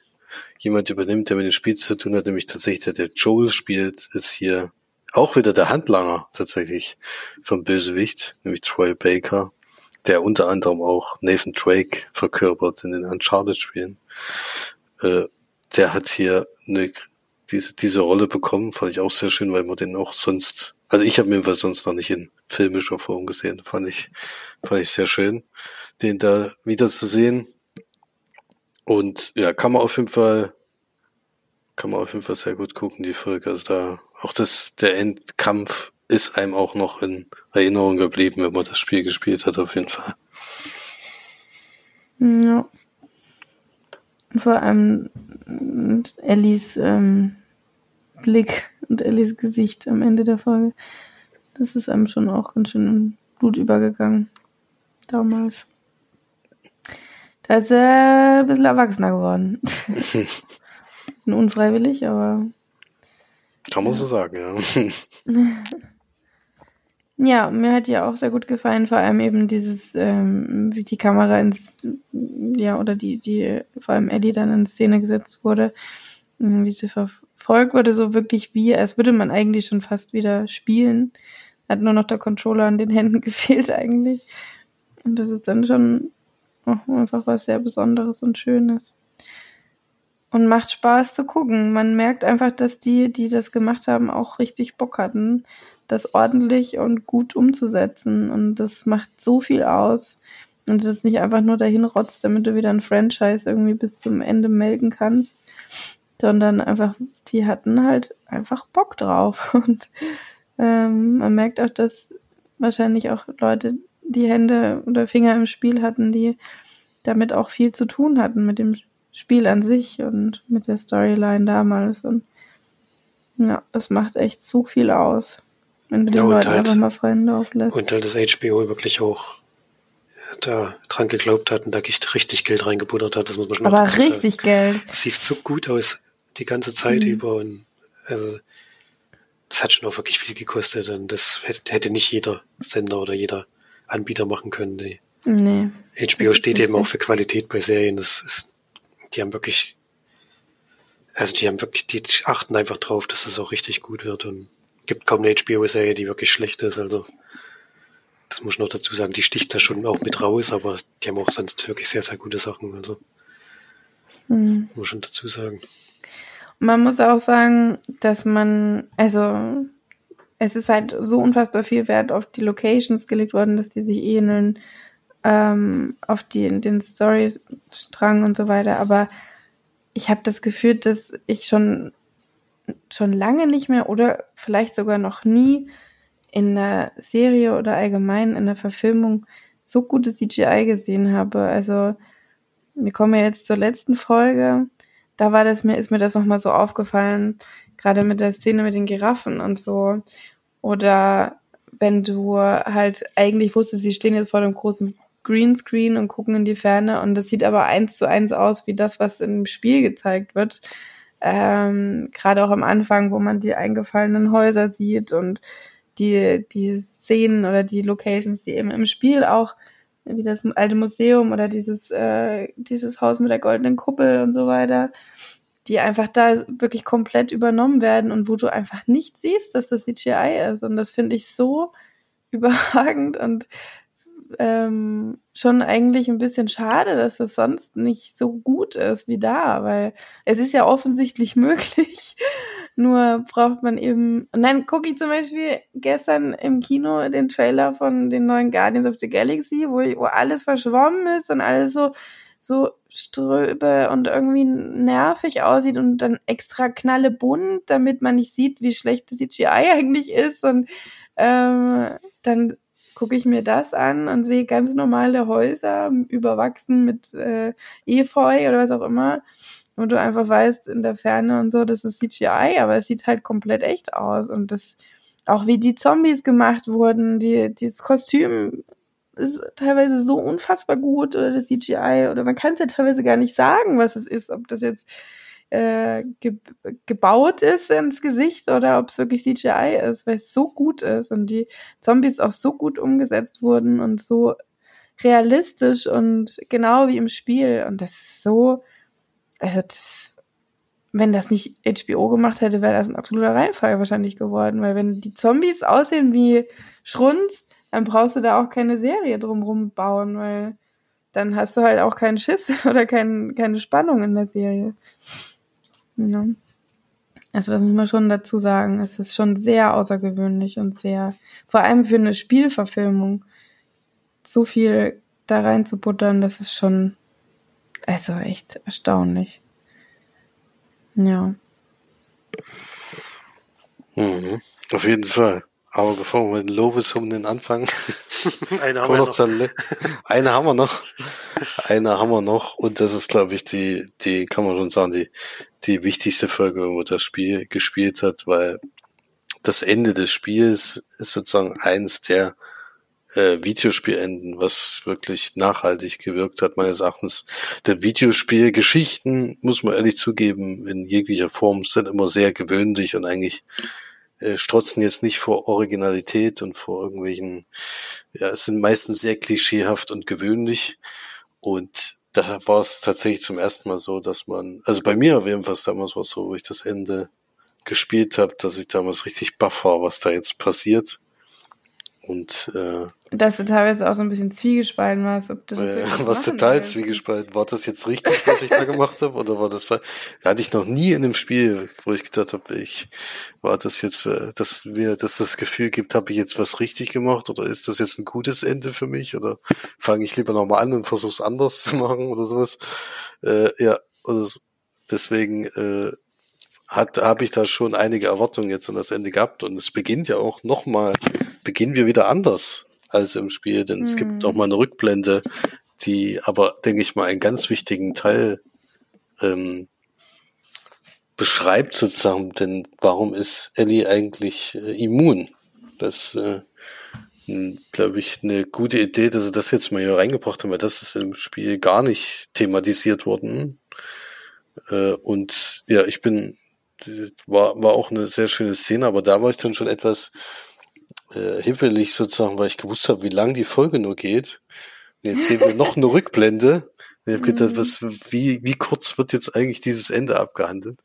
jemand übernimmt, der mit dem Spiel zu tun hat, nämlich tatsächlich der, der Joel spielt, ist hier auch wieder der Handlanger tatsächlich vom Bösewicht, nämlich Troy Baker, der unter anderem auch Nathan Drake verkörpert in den Uncharted-Spielen. Äh, der hat hier eine, diese, diese Rolle bekommen, fand ich auch sehr schön, weil man den auch sonst, also ich habe mir jedenfalls sonst noch nicht in filmischer Form gesehen, fand ich, fand ich sehr schön, den da wieder zu sehen. Und ja, kann man auf jeden Fall, kann man auf jeden Fall sehr gut gucken, die Folge. Also da, auch das, der Endkampf ist einem auch noch in Erinnerung geblieben, wenn man das Spiel gespielt hat, auf jeden Fall. Ja. Und vor allem und Ellies ähm, Blick und Ellies Gesicht am Ende der Folge. Das ist einem schon auch ganz schön in Blut übergegangen. Damals. Da ist er ein bisschen erwachsener geworden. *laughs* *laughs* bisschen unfreiwillig, aber Kann man so sagen, ja. *laughs* Ja, mir hat ja auch sehr gut gefallen, vor allem eben dieses, ähm, wie die Kamera ins, ja, oder die, die, vor allem Ellie dann in Szene gesetzt wurde, ähm, wie sie verfolgt wurde, so wirklich wie, als würde man eigentlich schon fast wieder spielen. Hat nur noch der Controller an den Händen *laughs* gefehlt eigentlich. Und das ist dann schon einfach was sehr Besonderes und Schönes. Und macht Spaß zu gucken. Man merkt einfach, dass die, die das gemacht haben, auch richtig Bock hatten, das ordentlich und gut umzusetzen. Und das macht so viel aus. Und das nicht einfach nur dahin rotzt, damit du wieder ein Franchise irgendwie bis zum Ende melden kannst, sondern einfach, die hatten halt einfach Bock drauf. *laughs* Und ähm, man merkt auch, dass wahrscheinlich auch Leute die Hände oder Finger im Spiel hatten, die damit auch viel zu tun hatten mit dem Spiel an sich und mit der Storyline damals. Und ja, das macht echt so viel aus, wenn du ja, den Leuten halt, einfach mal freien Lauf lässt. Und halt das HBO wirklich auch da dran geglaubt hat und da richtig Geld reingebuttert hat, das muss man schon Aber richtig sagen. Geld. Das sieht so gut aus die ganze Zeit mhm. über und also das hat schon auch wirklich viel gekostet und das hätte nicht jeder Sender oder jeder Anbieter machen können. Die nee, HBO steht eben auch für Qualität bei Serien. Das ist, die haben wirklich, also die haben wirklich, die achten einfach drauf, dass das auch richtig gut wird und gibt kaum eine HBO-Serie, die wirklich schlecht ist. Also das muss ich noch dazu sagen, die sticht da schon auch mit raus, aber die haben auch sonst wirklich sehr, sehr gute Sachen. Also mhm. muss schon dazu sagen. Man muss auch sagen, dass man, also es ist halt so unfassbar viel Wert auf die Locations gelegt worden, dass die sich ähneln, ähm, auf die, den Storystrang und so weiter. Aber ich habe das Gefühl, dass ich schon, schon lange nicht mehr oder vielleicht sogar noch nie in der Serie oder allgemein in der Verfilmung so gutes CGI gesehen habe. Also wir kommen ja jetzt zur letzten Folge. Da war das mir, ist mir das nochmal so aufgefallen, gerade mit der Szene mit den Giraffen und so. Oder wenn du halt eigentlich wusstest, sie stehen jetzt vor dem großen Greenscreen und gucken in die Ferne und das sieht aber eins zu eins aus wie das, was im Spiel gezeigt wird. Ähm, Gerade auch am Anfang, wo man die eingefallenen Häuser sieht und die, die Szenen oder die Locations, die eben im Spiel auch, wie das alte Museum oder dieses, äh, dieses Haus mit der goldenen Kuppel und so weiter, die einfach da wirklich komplett übernommen werden und wo du einfach nicht siehst, dass das CGI ist. Und das finde ich so *laughs* überragend und ähm, schon eigentlich ein bisschen schade, dass das sonst nicht so gut ist wie da, weil es ist ja offensichtlich *laughs* möglich. Nur braucht man eben. Und dann gucke ich zum Beispiel gestern im Kino den Trailer von den neuen Guardians of the Galaxy, wo, wo alles verschwommen ist und alles so so ströbe und irgendwie nervig aussieht und dann extra knalle bunt, damit man nicht sieht, wie schlecht das CGI *laughs* eigentlich ist. Und ähm, dann gucke ich mir das an und sehe ganz normale Häuser, überwachsen mit äh, Efeu oder was auch immer. Und du einfach weißt in der Ferne und so, das ist CGI, aber es sieht halt komplett echt aus. Und das, auch wie die Zombies gemacht wurden, die, dieses Kostüm ist teilweise so unfassbar gut oder das CGI oder man kann es ja teilweise gar nicht sagen, was es ist, ob das jetzt äh, ge gebaut ist ins Gesicht oder ob es wirklich CGI ist, weil es so gut ist und die Zombies auch so gut umgesetzt wurden und so realistisch und genau wie im Spiel und das ist so, also das, wenn das nicht HBO gemacht hätte, wäre das ein absoluter Reinfall wahrscheinlich geworden, weil wenn die Zombies aussehen wie Schrunz, dann brauchst du da auch keine Serie drumrum bauen, weil dann hast du halt auch keinen Schiss *laughs* oder kein, keine Spannung in der Serie. Ja. Also das muss man schon dazu sagen. Es ist schon sehr außergewöhnlich und sehr, vor allem für eine Spielverfilmung, so viel da reinzubuttern, das ist schon, also echt erstaunlich. Ja. Mhm, auf jeden Fall. Aber bevor wir mit den Lobeshymnen anfangen, *laughs* eine, *laughs* haben wir noch. Eine haben wir noch. Eine haben wir noch. Und das ist, glaube ich, die, die kann man schon sagen, die, die wichtigste Folge, wo das Spiel gespielt hat, weil das Ende des Spiels ist sozusagen eins der äh, Videospielenden, was wirklich nachhaltig gewirkt hat, meines Erachtens. Der Videospielgeschichten, muss man ehrlich zugeben, in jeglicher Form sind immer sehr gewöhnlich und eigentlich äh, strotzen jetzt nicht vor Originalität und vor irgendwelchen, ja, es sind meistens sehr klischeehaft und gewöhnlich. Und da war es tatsächlich zum ersten Mal so, dass man, also bei mir auf jeden Fall damals war es so, wo ich das Ende gespielt habe, dass ich damals richtig baff war, was da jetzt passiert. Und äh, dass du teilweise auch so ein bisschen zwiegespalten warst. Ob du das Äh, wirklich was total willst. zwiegespalten. War das jetzt richtig, was ich da gemacht habe? Oder war das falsch? Hatte ich noch nie in einem Spiel, wo ich gedacht habe, ich war das jetzt, äh, dass mir dass das Gefühl gibt, habe ich jetzt was richtig gemacht oder ist das jetzt ein gutes Ende für mich? Oder fange ich lieber nochmal an und versuche es anders zu machen oder sowas? Äh, ja, oder deswegen äh, hat habe ich da schon einige Erwartungen jetzt an das Ende gehabt und es beginnt ja auch nochmal, beginnen wir wieder anders als im Spiel, denn es gibt Mhm. noch mal eine Rückblende, die aber, denke ich mal, einen ganz wichtigen Teil ähm, beschreibt sozusagen, denn warum ist Ellie eigentlich äh, immun? Das äh, glaube ich, eine gute Idee, dass sie das jetzt mal hier reingebracht haben, weil das ist im Spiel gar nicht thematisiert worden. Äh, und ja, ich bin, äh, war, war auch eine sehr schöne Szene, aber da war ich dann schon etwas äh, hippelig sozusagen, weil ich gewusst habe, wie lang die Folge nur geht. Und jetzt sehen wir noch eine Rückblende. Und ich habe gedacht, Mhm. was, wie, wie kurz wird jetzt eigentlich dieses Ende abgehandelt?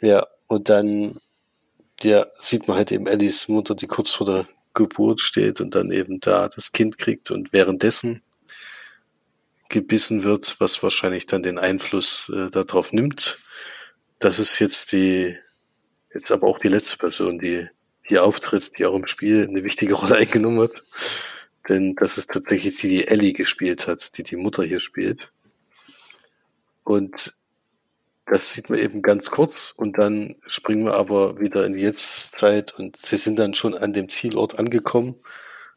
Ja, und dann ja, sieht man halt eben Ellies Mutter, die kurz vor der Geburt steht und dann eben da das Kind kriegt und währenddessen gebissen wird, was wahrscheinlich dann den Einfluss äh, darauf nimmt. Das ist jetzt die, jetzt aber auch die letzte Person, die hier auftritt, die auch im Spiel eine wichtige *laughs* Rolle eingenommen hat. Denn das ist tatsächlich die, die Ellie gespielt hat, die die Mutter hier spielt. Und das sieht man eben ganz kurz und dann springen wir aber wieder in die Jetztzeit und sie sind dann schon an dem Zielort angekommen,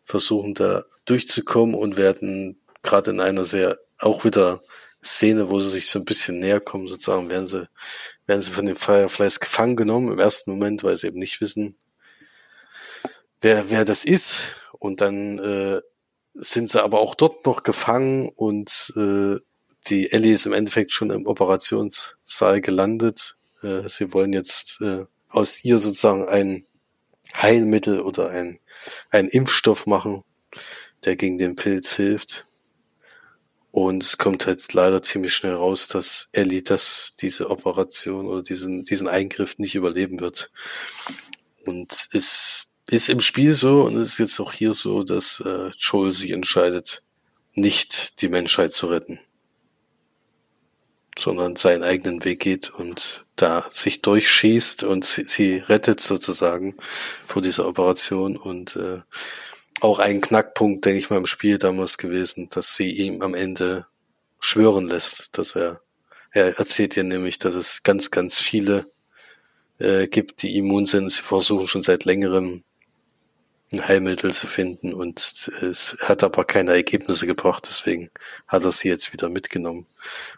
versuchen da durchzukommen und werden gerade in einer sehr, auch wieder Szene, wo sie sich so ein bisschen näher kommen, sozusagen, werden sie, werden sie von den Fireflies gefangen genommen im ersten Moment, weil sie eben nicht wissen, wer, wer das ist. Und dann äh, sind sie aber auch dort noch gefangen und äh, die Ellie ist im Endeffekt schon im Operationssaal gelandet. Äh, sie wollen jetzt äh, aus ihr sozusagen ein Heilmittel oder ein, ein Impfstoff machen, der gegen den Pilz hilft. Und es kommt halt leider ziemlich schnell raus, dass Ellie das, diese Operation oder diesen, diesen Eingriff nicht überleben wird. Und es ist im Spiel so und es ist jetzt auch hier so, dass äh, Joel sich entscheidet, nicht die Menschheit zu retten, sondern seinen eigenen Weg geht und da sich durchschießt und sie, sie rettet sozusagen vor dieser Operation und äh, auch ein Knackpunkt, denke ich mal, im Spiel damals gewesen, dass sie ihm am Ende schwören lässt, dass er, er erzählt ihr nämlich, dass es ganz, ganz viele äh, gibt, die immun sind. Sie versuchen schon seit längerem ein Heilmittel zu finden und es hat aber keine Ergebnisse gebracht, deswegen hat er sie jetzt wieder mitgenommen.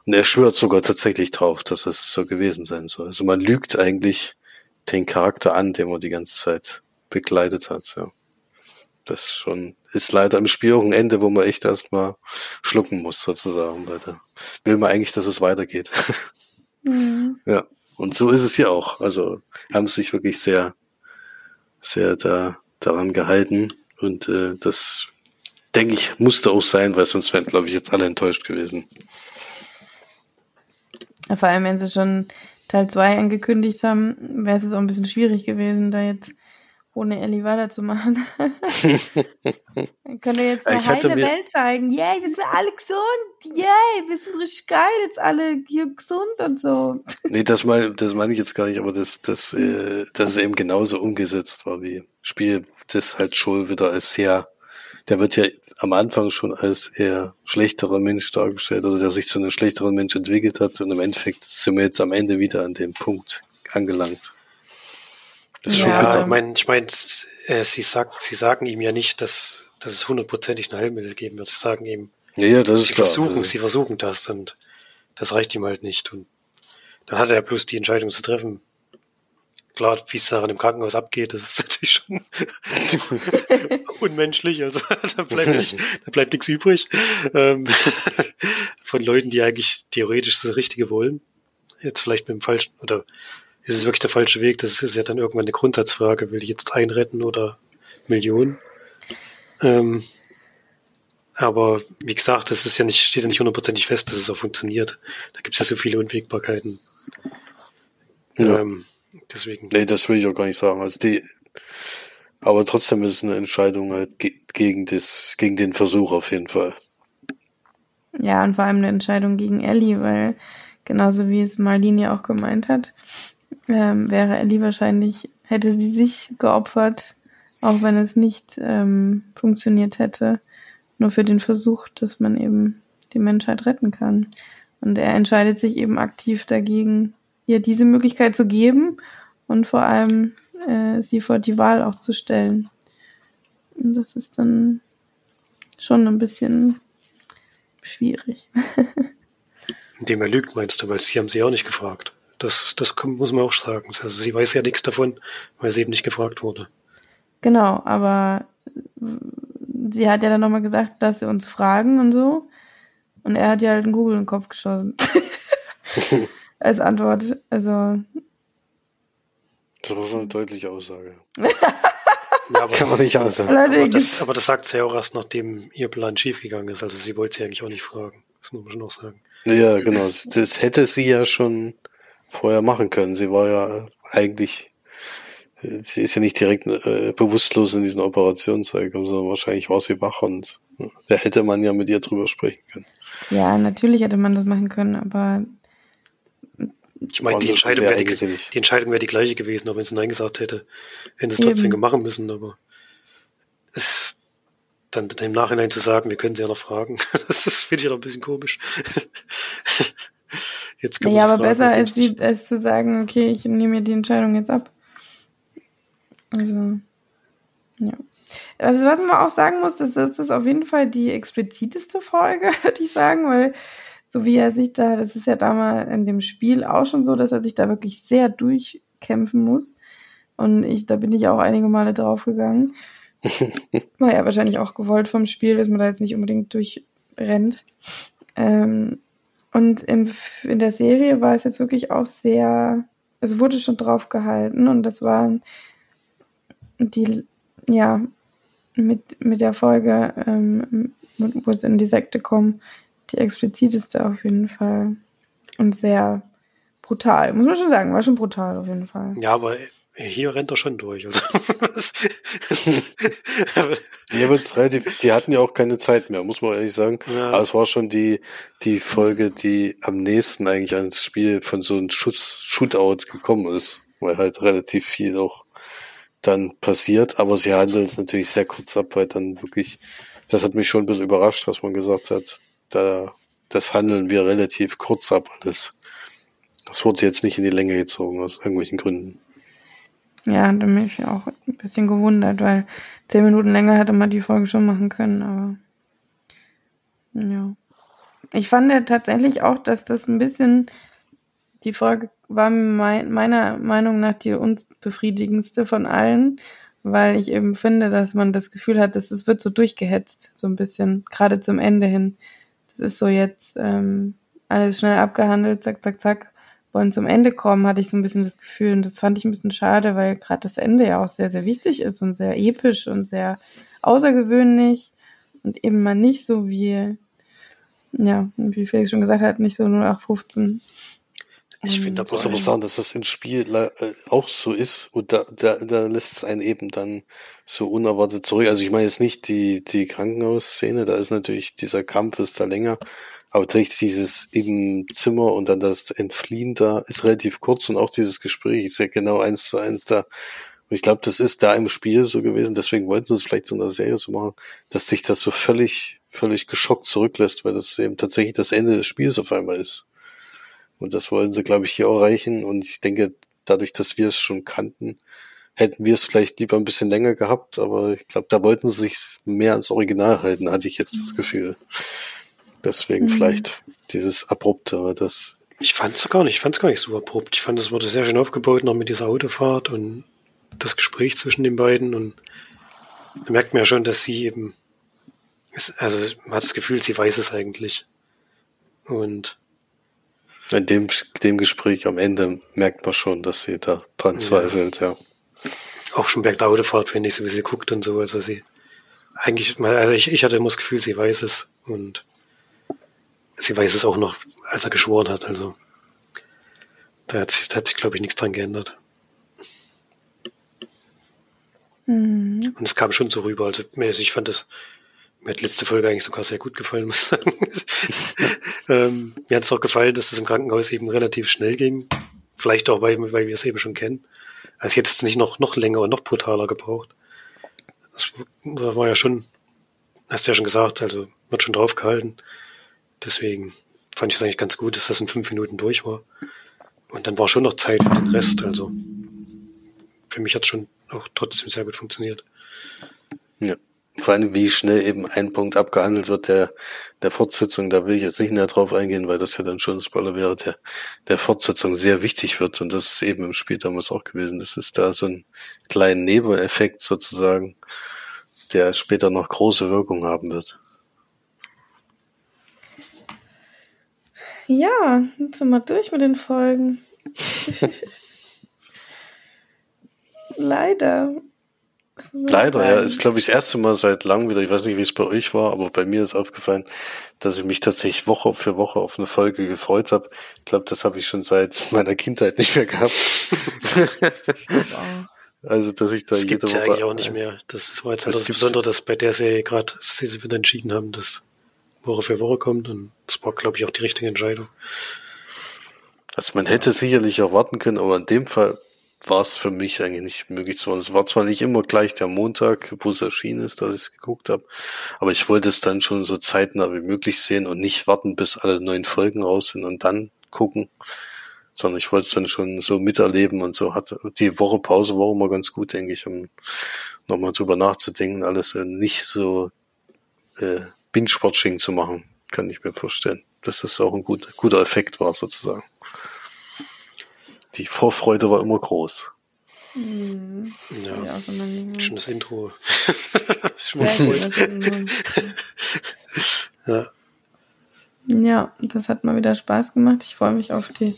Und er schwört sogar tatsächlich drauf, dass es so gewesen sein soll. Also man lügt eigentlich den Charakter an, den man die ganze Zeit begleitet hat. Ja. Das schon ist leider im Spiel auch ein Ende, wo man echt erstmal schlucken muss, sozusagen, weil da will man eigentlich, dass es weitergeht. *laughs* Mhm. ja. Und so ist es hier auch. Also haben sich wirklich sehr, sehr da daran gehalten. Und äh, das, denke ich, musste auch sein, weil sonst wären, glaube ich, jetzt alle enttäuscht gewesen. Vor allem, wenn sie schon Teil 2 angekündigt haben, wäre es auch ein bisschen schwierig gewesen, da jetzt ohne Ellie weiterzumachen. Dann *laughs* könnt ihr jetzt eine ich heile Welt zeigen. Yay, wir sind alle gesund. Yay, wir sind richtig geil, jetzt alle hier gesund und so. nee, das meine das meine ich jetzt gar nicht, aber das, das, äh, das ist eben genauso umgesetzt war wie Spiel, das halt Joel wieder als sehr, der wird ja am Anfang schon als eher schlechterer Mensch dargestellt oder der sich zu einem schlechteren Mensch entwickelt hat und im Endeffekt sind wir jetzt am Ende wieder an dem Punkt angelangt. Ist schon Ja. Ja, bitter. ich meine, ich mein, äh, sie, sagt, sie sagen ihm ja nicht, dass, dass es hundertprozentig ein Heilmittel geben wird. Sie sagen ihm, Ja, ja, das ist sie klar. versuchen, Also, sie versuchen das und das reicht ihm halt nicht. Und dann hat er bloß die Entscheidung zu treffen. Klar, wie es daran im Krankenhaus abgeht, das ist *laughs* natürlich schon *laughs* unmenschlich. Also *laughs* da bleibt, nicht, da bleibt nichts übrig ähm, von Leuten, die eigentlich theoretisch das Richtige wollen. Jetzt vielleicht mit dem falschen, oder ist es wirklich der falsche Weg? Das ist ja dann irgendwann eine Grundsatzfrage. Will ich jetzt einretten oder Millionen? Ähm, aber wie gesagt, das ist ja nicht, steht ja nicht hundertprozentig fest, dass es auch funktioniert. Da gibt es ja so viele Unwägbarkeiten. ja. Ähm, deswegen. Nee, das will ich auch gar nicht sagen. Also die, aber trotzdem ist es eine Entscheidung halt ge gegen das, gegen den Versuch auf jeden Fall. Ja, und vor allem eine Entscheidung gegen Ellie, weil genauso wie es Marlene ja auch gemeint hat, ähm, wäre Ellie wahrscheinlich, hätte sie sich geopfert, auch wenn es nicht ähm, funktioniert hätte, nur für den Versuch, dass man eben die Menschheit retten kann. Und er entscheidet sich eben aktiv dagegen, ihr diese Möglichkeit zu geben und vor allem äh, sie vor die Wahl auch zu stellen. Und das ist dann schon ein bisschen schwierig. *laughs* Indem er lügt, meinst du, weil sie haben sie auch nicht gefragt. Das, das muss man auch sagen. Also sie weiß ja nichts davon, weil sie eben nicht gefragt wurde. Genau, aber sie hat ja dann nochmal gesagt, dass sie uns fragen und so. Und er hat ja halt einen Google in den Kopf geschossen. *laughs* Als Antwort. Also. Das war schon eine deutliche Aussage. *laughs* Ja, aber Kann man nicht aussagen. Aber das, aber das sagt sie ja auch erst, nachdem ihr Plan schiefgegangen ist. Also sie wollte sie eigentlich auch nicht fragen. Das muss man schon auch sagen. Ja, genau. Das hätte sie ja schon vorher machen können. Sie war ja eigentlich, sie ist ja nicht direkt äh, bewusstlos in diesen Operationszeigen, sondern wahrscheinlich war sie wach und da hätte man ja mit ihr drüber sprechen können. Ja, natürlich hätte man das machen können, aber ich meine, die Entscheidung, wäre die, die Entscheidung wäre die gleiche gewesen, auch wenn sie Nein gesagt hätte. Hätten sie es trotzdem gemacht müssen, aber es dann im Nachhinein zu sagen, wir können sie ja noch fragen, *laughs* das finde ich ja noch ein bisschen komisch. *laughs* Jetzt ja, aber fragen, besser als, die, als zu sagen, okay, ich nehme mir die Entscheidung jetzt ab. Also, ja. Also, was man auch sagen muss, das ist auf jeden Fall die expliziteste Folge, *laughs* würde ich sagen, weil so wie er sich da, das ist ja damals in dem Spiel auch schon so, dass er sich da wirklich sehr durchkämpfen muss. Und ich, da bin ich auch einige Male draufgegangen. *laughs* War ja wahrscheinlich auch gewollt vom Spiel, dass man da jetzt nicht unbedingt durchrennt. Ähm, und im, in der Serie war es jetzt wirklich auch sehr, es wurde schon drauf gehalten und das waren die, ja, mit, mit der Folge, ähm, wo es in die Sekte kommt, die expliziteste auf jeden Fall. Und sehr brutal, muss man schon sagen, war schon brutal auf jeden Fall. Ja, aber hier rennt er schon durch. Also. *laughs* hier wird's relativ, die hatten ja auch keine Zeit mehr, muss man ehrlich sagen. Ja. Aber es war schon die, die Folge, die am nächsten eigentlich ans Spiel von so einem Schutz, Shootout gekommen ist, weil halt relativ viel auch dann passiert. Aber sie handeln es natürlich sehr kurz ab, weil dann wirklich, das hat mich schon ein bisschen überrascht, dass man gesagt hat, da, das handeln wir relativ kurz ab alles. Das wurde jetzt nicht in die Länge gezogen, aus irgendwelchen Gründen. Ja, da bin ich auch ein bisschen gewundert, weil zehn Minuten länger hätte man die Folge schon machen können, aber ja. Ich fand ja tatsächlich auch, dass das ein bisschen, die Folge war mein, meiner Meinung nach die unbefriedigendste von allen, weil ich eben finde, dass man das Gefühl hat, dass es wird so durchgehetzt, so ein bisschen, gerade zum Ende hin es ist so jetzt ähm, alles schnell abgehandelt, zack, zack, zack, wollen zum Ende kommen, hatte ich so ein bisschen das Gefühl. Und das fand ich ein bisschen schade, weil gerade das Ende ja auch sehr, sehr wichtig ist und sehr episch und sehr außergewöhnlich und eben mal nicht so wie, ja, wie Felix schon gesagt hat, nicht so 0815 ich finde aber, muss sagen, dass das im Spiel äh, auch so ist und da, da, da lässt es einen eben dann so unerwartet zurück. Also ich meine jetzt nicht die, die Krankenhausszene, da ist natürlich dieser Kampf ist da länger, aber tatsächlich dieses im Zimmer und dann das Entfliehen da ist relativ kurz und auch dieses Gespräch ist ja genau eins zu eins da. Und ich glaube, das ist da im Spiel so gewesen, deswegen wollten sie es vielleicht in der Serie so machen, dass sich das so völlig, völlig geschockt zurücklässt, weil das eben tatsächlich das Ende des Spiels auf einmal ist. Und das wollen sie, glaube ich, hier erreichen. Und ich denke, dadurch, dass wir es schon kannten, hätten wir es vielleicht lieber ein bisschen länger gehabt. Aber ich glaube, da wollten sie sich mehr ans Original halten, hatte ich jetzt das mhm. Gefühl. Deswegen mhm. vielleicht dieses Abrupte, das. Ich fand es gar nicht, ich fand es gar nicht so abrupt. Ich fand, es wurde sehr schön aufgebaut, noch mit dieser Autofahrt und das Gespräch zwischen den beiden. Und da merkt man ja schon, dass sie eben, also man hat das Gefühl, sie weiß es eigentlich. Und in dem, dem Gespräch am Ende merkt man schon, dass sie da dran zweifelt, ja. Auch schon während der Autofahrt, wenn ich so wie sie guckt und so. Also sie, eigentlich, also ich, ich hatte immer das Gefühl, sie weiß es und sie weiß es auch noch, als er geschworen hat. Also da hat sich, da hat sich glaube ich, nichts dran geändert. Mhm. Und es kam schon so rüber. Also ich fand das, mir hat letzte Folge eigentlich sogar sehr gut gefallen, muss ich sagen. *laughs* ähm, mir hat es auch gefallen, dass es im Krankenhaus eben relativ schnell ging. Vielleicht auch, weil, weil wir es eben schon kennen. Also ich hätte es nicht noch, noch länger und noch brutaler gebraucht. Das war ja schon, hast du ja schon gesagt, also wird schon drauf gehalten. Deswegen fand ich es eigentlich ganz gut, dass das in fünf Minuten durch war. Und dann war schon noch Zeit für den Rest. Also für mich hat es schon auch trotzdem sehr gut funktioniert. Ja. Vor allem, wie schnell eben ein Punkt abgehandelt wird der, der Fortsetzung, da will ich jetzt nicht näher drauf eingehen, weil das ja dann schon ein Spoiler wäre, der, der Fortsetzung sehr wichtig wird. Und das ist eben im Spiel damals auch gewesen. Das ist da so ein kleiner Nebeneffekt sozusagen, der später noch große Wirkung haben wird. Ja, jetzt sind wir durch mit den Folgen. *laughs* Leider. Leider, ja. Ist, glaube ich, das erste Mal seit langem wieder. Ich weiß nicht, wie es bei euch war, aber bei mir ist aufgefallen, dass ich mich tatsächlich Woche für Woche auf eine Folge gefreut habe. Ich glaube, das habe ich schon seit *laughs* meiner Kindheit nicht mehr gehabt. *laughs* also, dass ich da das jede Woche. Ja eigentlich auch nicht mehr. Das war jetzt halt das, das Besondere, dass bei der Serie gerade sie wieder entschieden haben, dass Woche für Woche kommt und das war, glaube ich, auch die richtige Entscheidung. Also man hätte sicherlich erwarten können, aber in dem Fall war es für mich eigentlich nicht möglich zu machen. Es war zwar nicht immer gleich der Montag, wo es erschienen ist, dass ich es geguckt habe, aber ich wollte es dann schon so zeitnah wie möglich sehen und nicht warten, bis alle neuen Folgen raus sind und dann gucken, sondern ich wollte es dann schon so miterleben und so hat die Woche Pause war immer ganz gut, denke ich, um nochmal drüber nachzudenken, alles nicht so äh, Binge-Watching zu machen, kann ich mir vorstellen, dass das auch ein gut, guter Effekt war sozusagen die Vorfreude war immer groß. Mhm. Ja, ja schon das Intro. *laughs* *laughs* ja. ja, das hat mal wieder Spaß gemacht. Ich freue mich auf die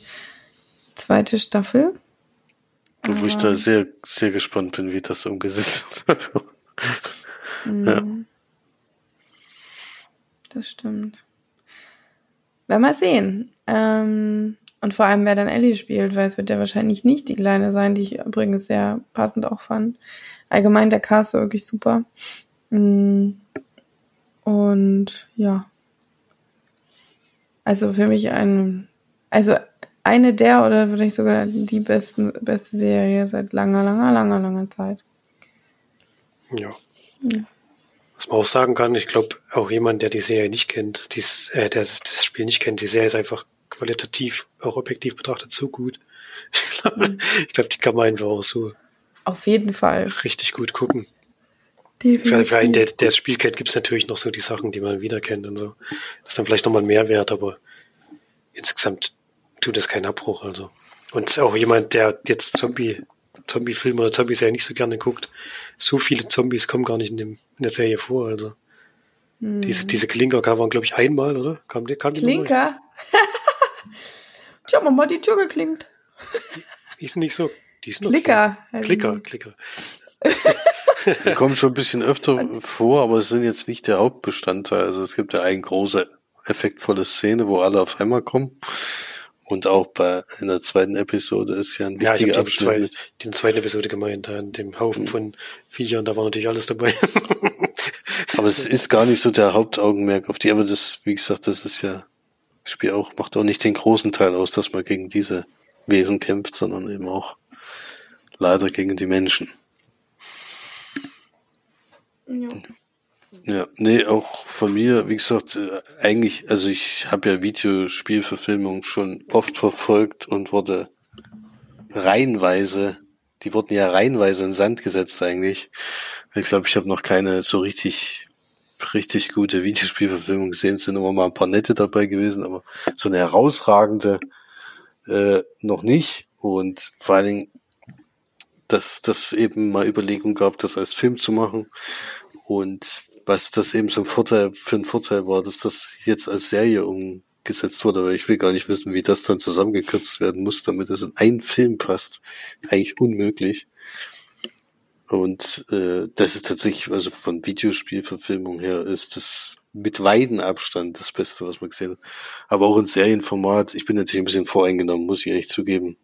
zweite Staffel. Wo ich da sehr, sehr gespannt bin, wie das umgesetzt *laughs* wird. mhm. ja. Das stimmt. Werden wir sehen. Ähm, und vor allem, wer dann Ellie spielt, weil es wird ja wahrscheinlich nicht die Kleine sein, die ich übrigens sehr passend auch fand. Allgemein, der Cast war wirklich super. Mm. Und ja. Also für mich ein, also eine der oder vielleicht sogar die besten, beste Serie seit langer, langer, langer, langer Zeit. Ja. ja. Was man auch sagen kann, ich glaube, auch jemand, der die Serie nicht kennt, dies, äh, der das Spiel nicht kennt, die Serie ist einfach qualitativ, auch objektiv betrachtet, so gut. *laughs* Ich glaube, glaub, die kann man einfach auch so. Auf jeden Fall. Richtig gut gucken. Für, für einen, der, der das Spiel kennt, gibt es natürlich noch so die Sachen, die man wieder kennt und so. Das ist dann vielleicht nochmal ein Mehrwert, aber insgesamt tut das keinen Abbruch, also. Und auch jemand, der jetzt Zombie, Zombie-Filme oder Zombies ja nicht so gerne guckt, so viele Zombies kommen gar nicht in, dem, in der Serie vor, also. Mhm. Diese, diese Klinker waren, glaube ich, einmal, oder? Kam, kam die Klinker? *laughs* Tja, Mama, die Tür geklingt. Die ist nicht so. Die ist Klicker. Klicker, Klicker. *laughs* Die kommen schon ein bisschen öfter vor, aber es sind jetzt nicht der Hauptbestandteil. Also es gibt ja eine große, effektvolle Szene, wo alle auf einmal kommen. Und auch bei in der zweiten Episode ist ja ein wichtiger ja, Abschnitt. Die, zwei, die zweite Episode gemeint, an dem Haufen von Viechern, da war natürlich alles dabei. *laughs* aber es ist gar nicht so der Hauptaugenmerk auf die, aber das, wie gesagt, das ist ja Spiel auch, macht auch nicht den großen Teil aus, dass man gegen diese Wesen kämpft, sondern eben auch leider gegen die Menschen. Ja. Ja, nee, auch von mir, wie gesagt, äh, eigentlich, also ich habe ja Videospielverfilmungen schon oft verfolgt und wurde reihenweise, die wurden ja reihenweise in Sand gesetzt eigentlich. Ich glaube, ich habe noch keine so richtig richtig gute Videospielverfilmung gesehen, sind immer mal ein paar nette dabei gewesen, aber so eine herausragende äh, noch nicht. Und vor allen Dingen, dass das eben mal Überlegung gab, das als Film zu machen. Und was das eben ein Vorteil für ein Vorteil war, dass das jetzt als Serie umgesetzt wurde, weil ich will gar nicht wissen, wie das dann zusammengekürzt werden muss, damit es in einen Film passt. Eigentlich unmöglich. Und äh, das ist tatsächlich, also von Videospielverfilmung her, ist das mit weiten Abstand das Beste, was man gesehen hat. Aber auch in Serienformat, ich bin natürlich ein bisschen voreingenommen, muss ich echt zugeben.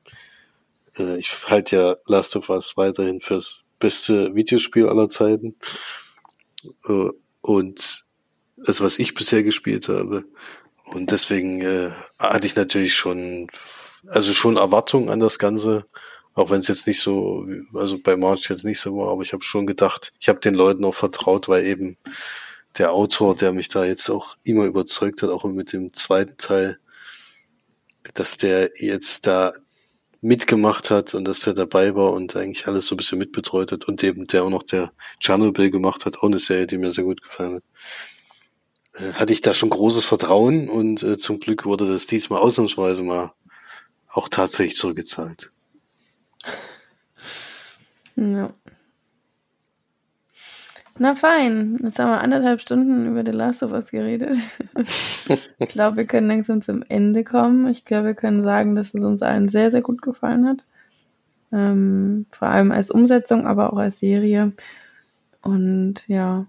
Äh, ich halte ja Last of Us weiterhin fürs beste Videospiel aller Zeiten. Äh, und also was ich bisher gespielt habe. Und deswegen äh, hatte ich natürlich schon, also schon Erwartungen an das Ganze, auch wenn es jetzt nicht so, also bei March jetzt nicht so war, aber ich habe schon gedacht, ich habe den Leuten auch vertraut, weil eben der Autor, der mich da jetzt auch immer überzeugt hat, auch mit dem zweiten Teil, dass der jetzt da mitgemacht hat und dass der dabei war und eigentlich alles so ein bisschen mitbetreut hat und eben der auch noch der Chernobyl gemacht hat, auch eine Serie, die mir sehr gut gefallen hat. Äh, hatte ich da schon großes Vertrauen und äh, zum Glück wurde das diesmal ausnahmsweise mal auch tatsächlich zurückgezahlt. Ja. Na fein, jetzt haben wir anderthalb Stunden über The Last of Us geredet. *laughs* ich glaube, wir können langsam zum Ende kommen. Ich glaube, wir können sagen, dass es uns allen sehr, sehr gut gefallen hat. Ähm, vor allem als Umsetzung, aber auch als Serie. Und ja,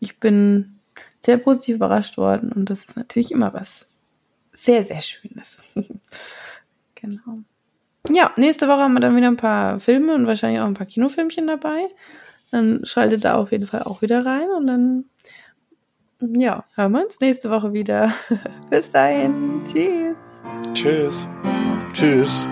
ich bin sehr positiv überrascht worden und das ist natürlich immer was sehr, sehr Schönes. *laughs* genau. Ja, nächste Woche haben wir dann wieder ein paar Filme und wahrscheinlich auch ein paar Kinofilmchen dabei. Dann schaltet da auf jeden Fall auch wieder rein und dann, ja, hören wir uns nächste Woche wieder. *laughs* Bis dahin. Tschüss. Tschüss. Tschüss.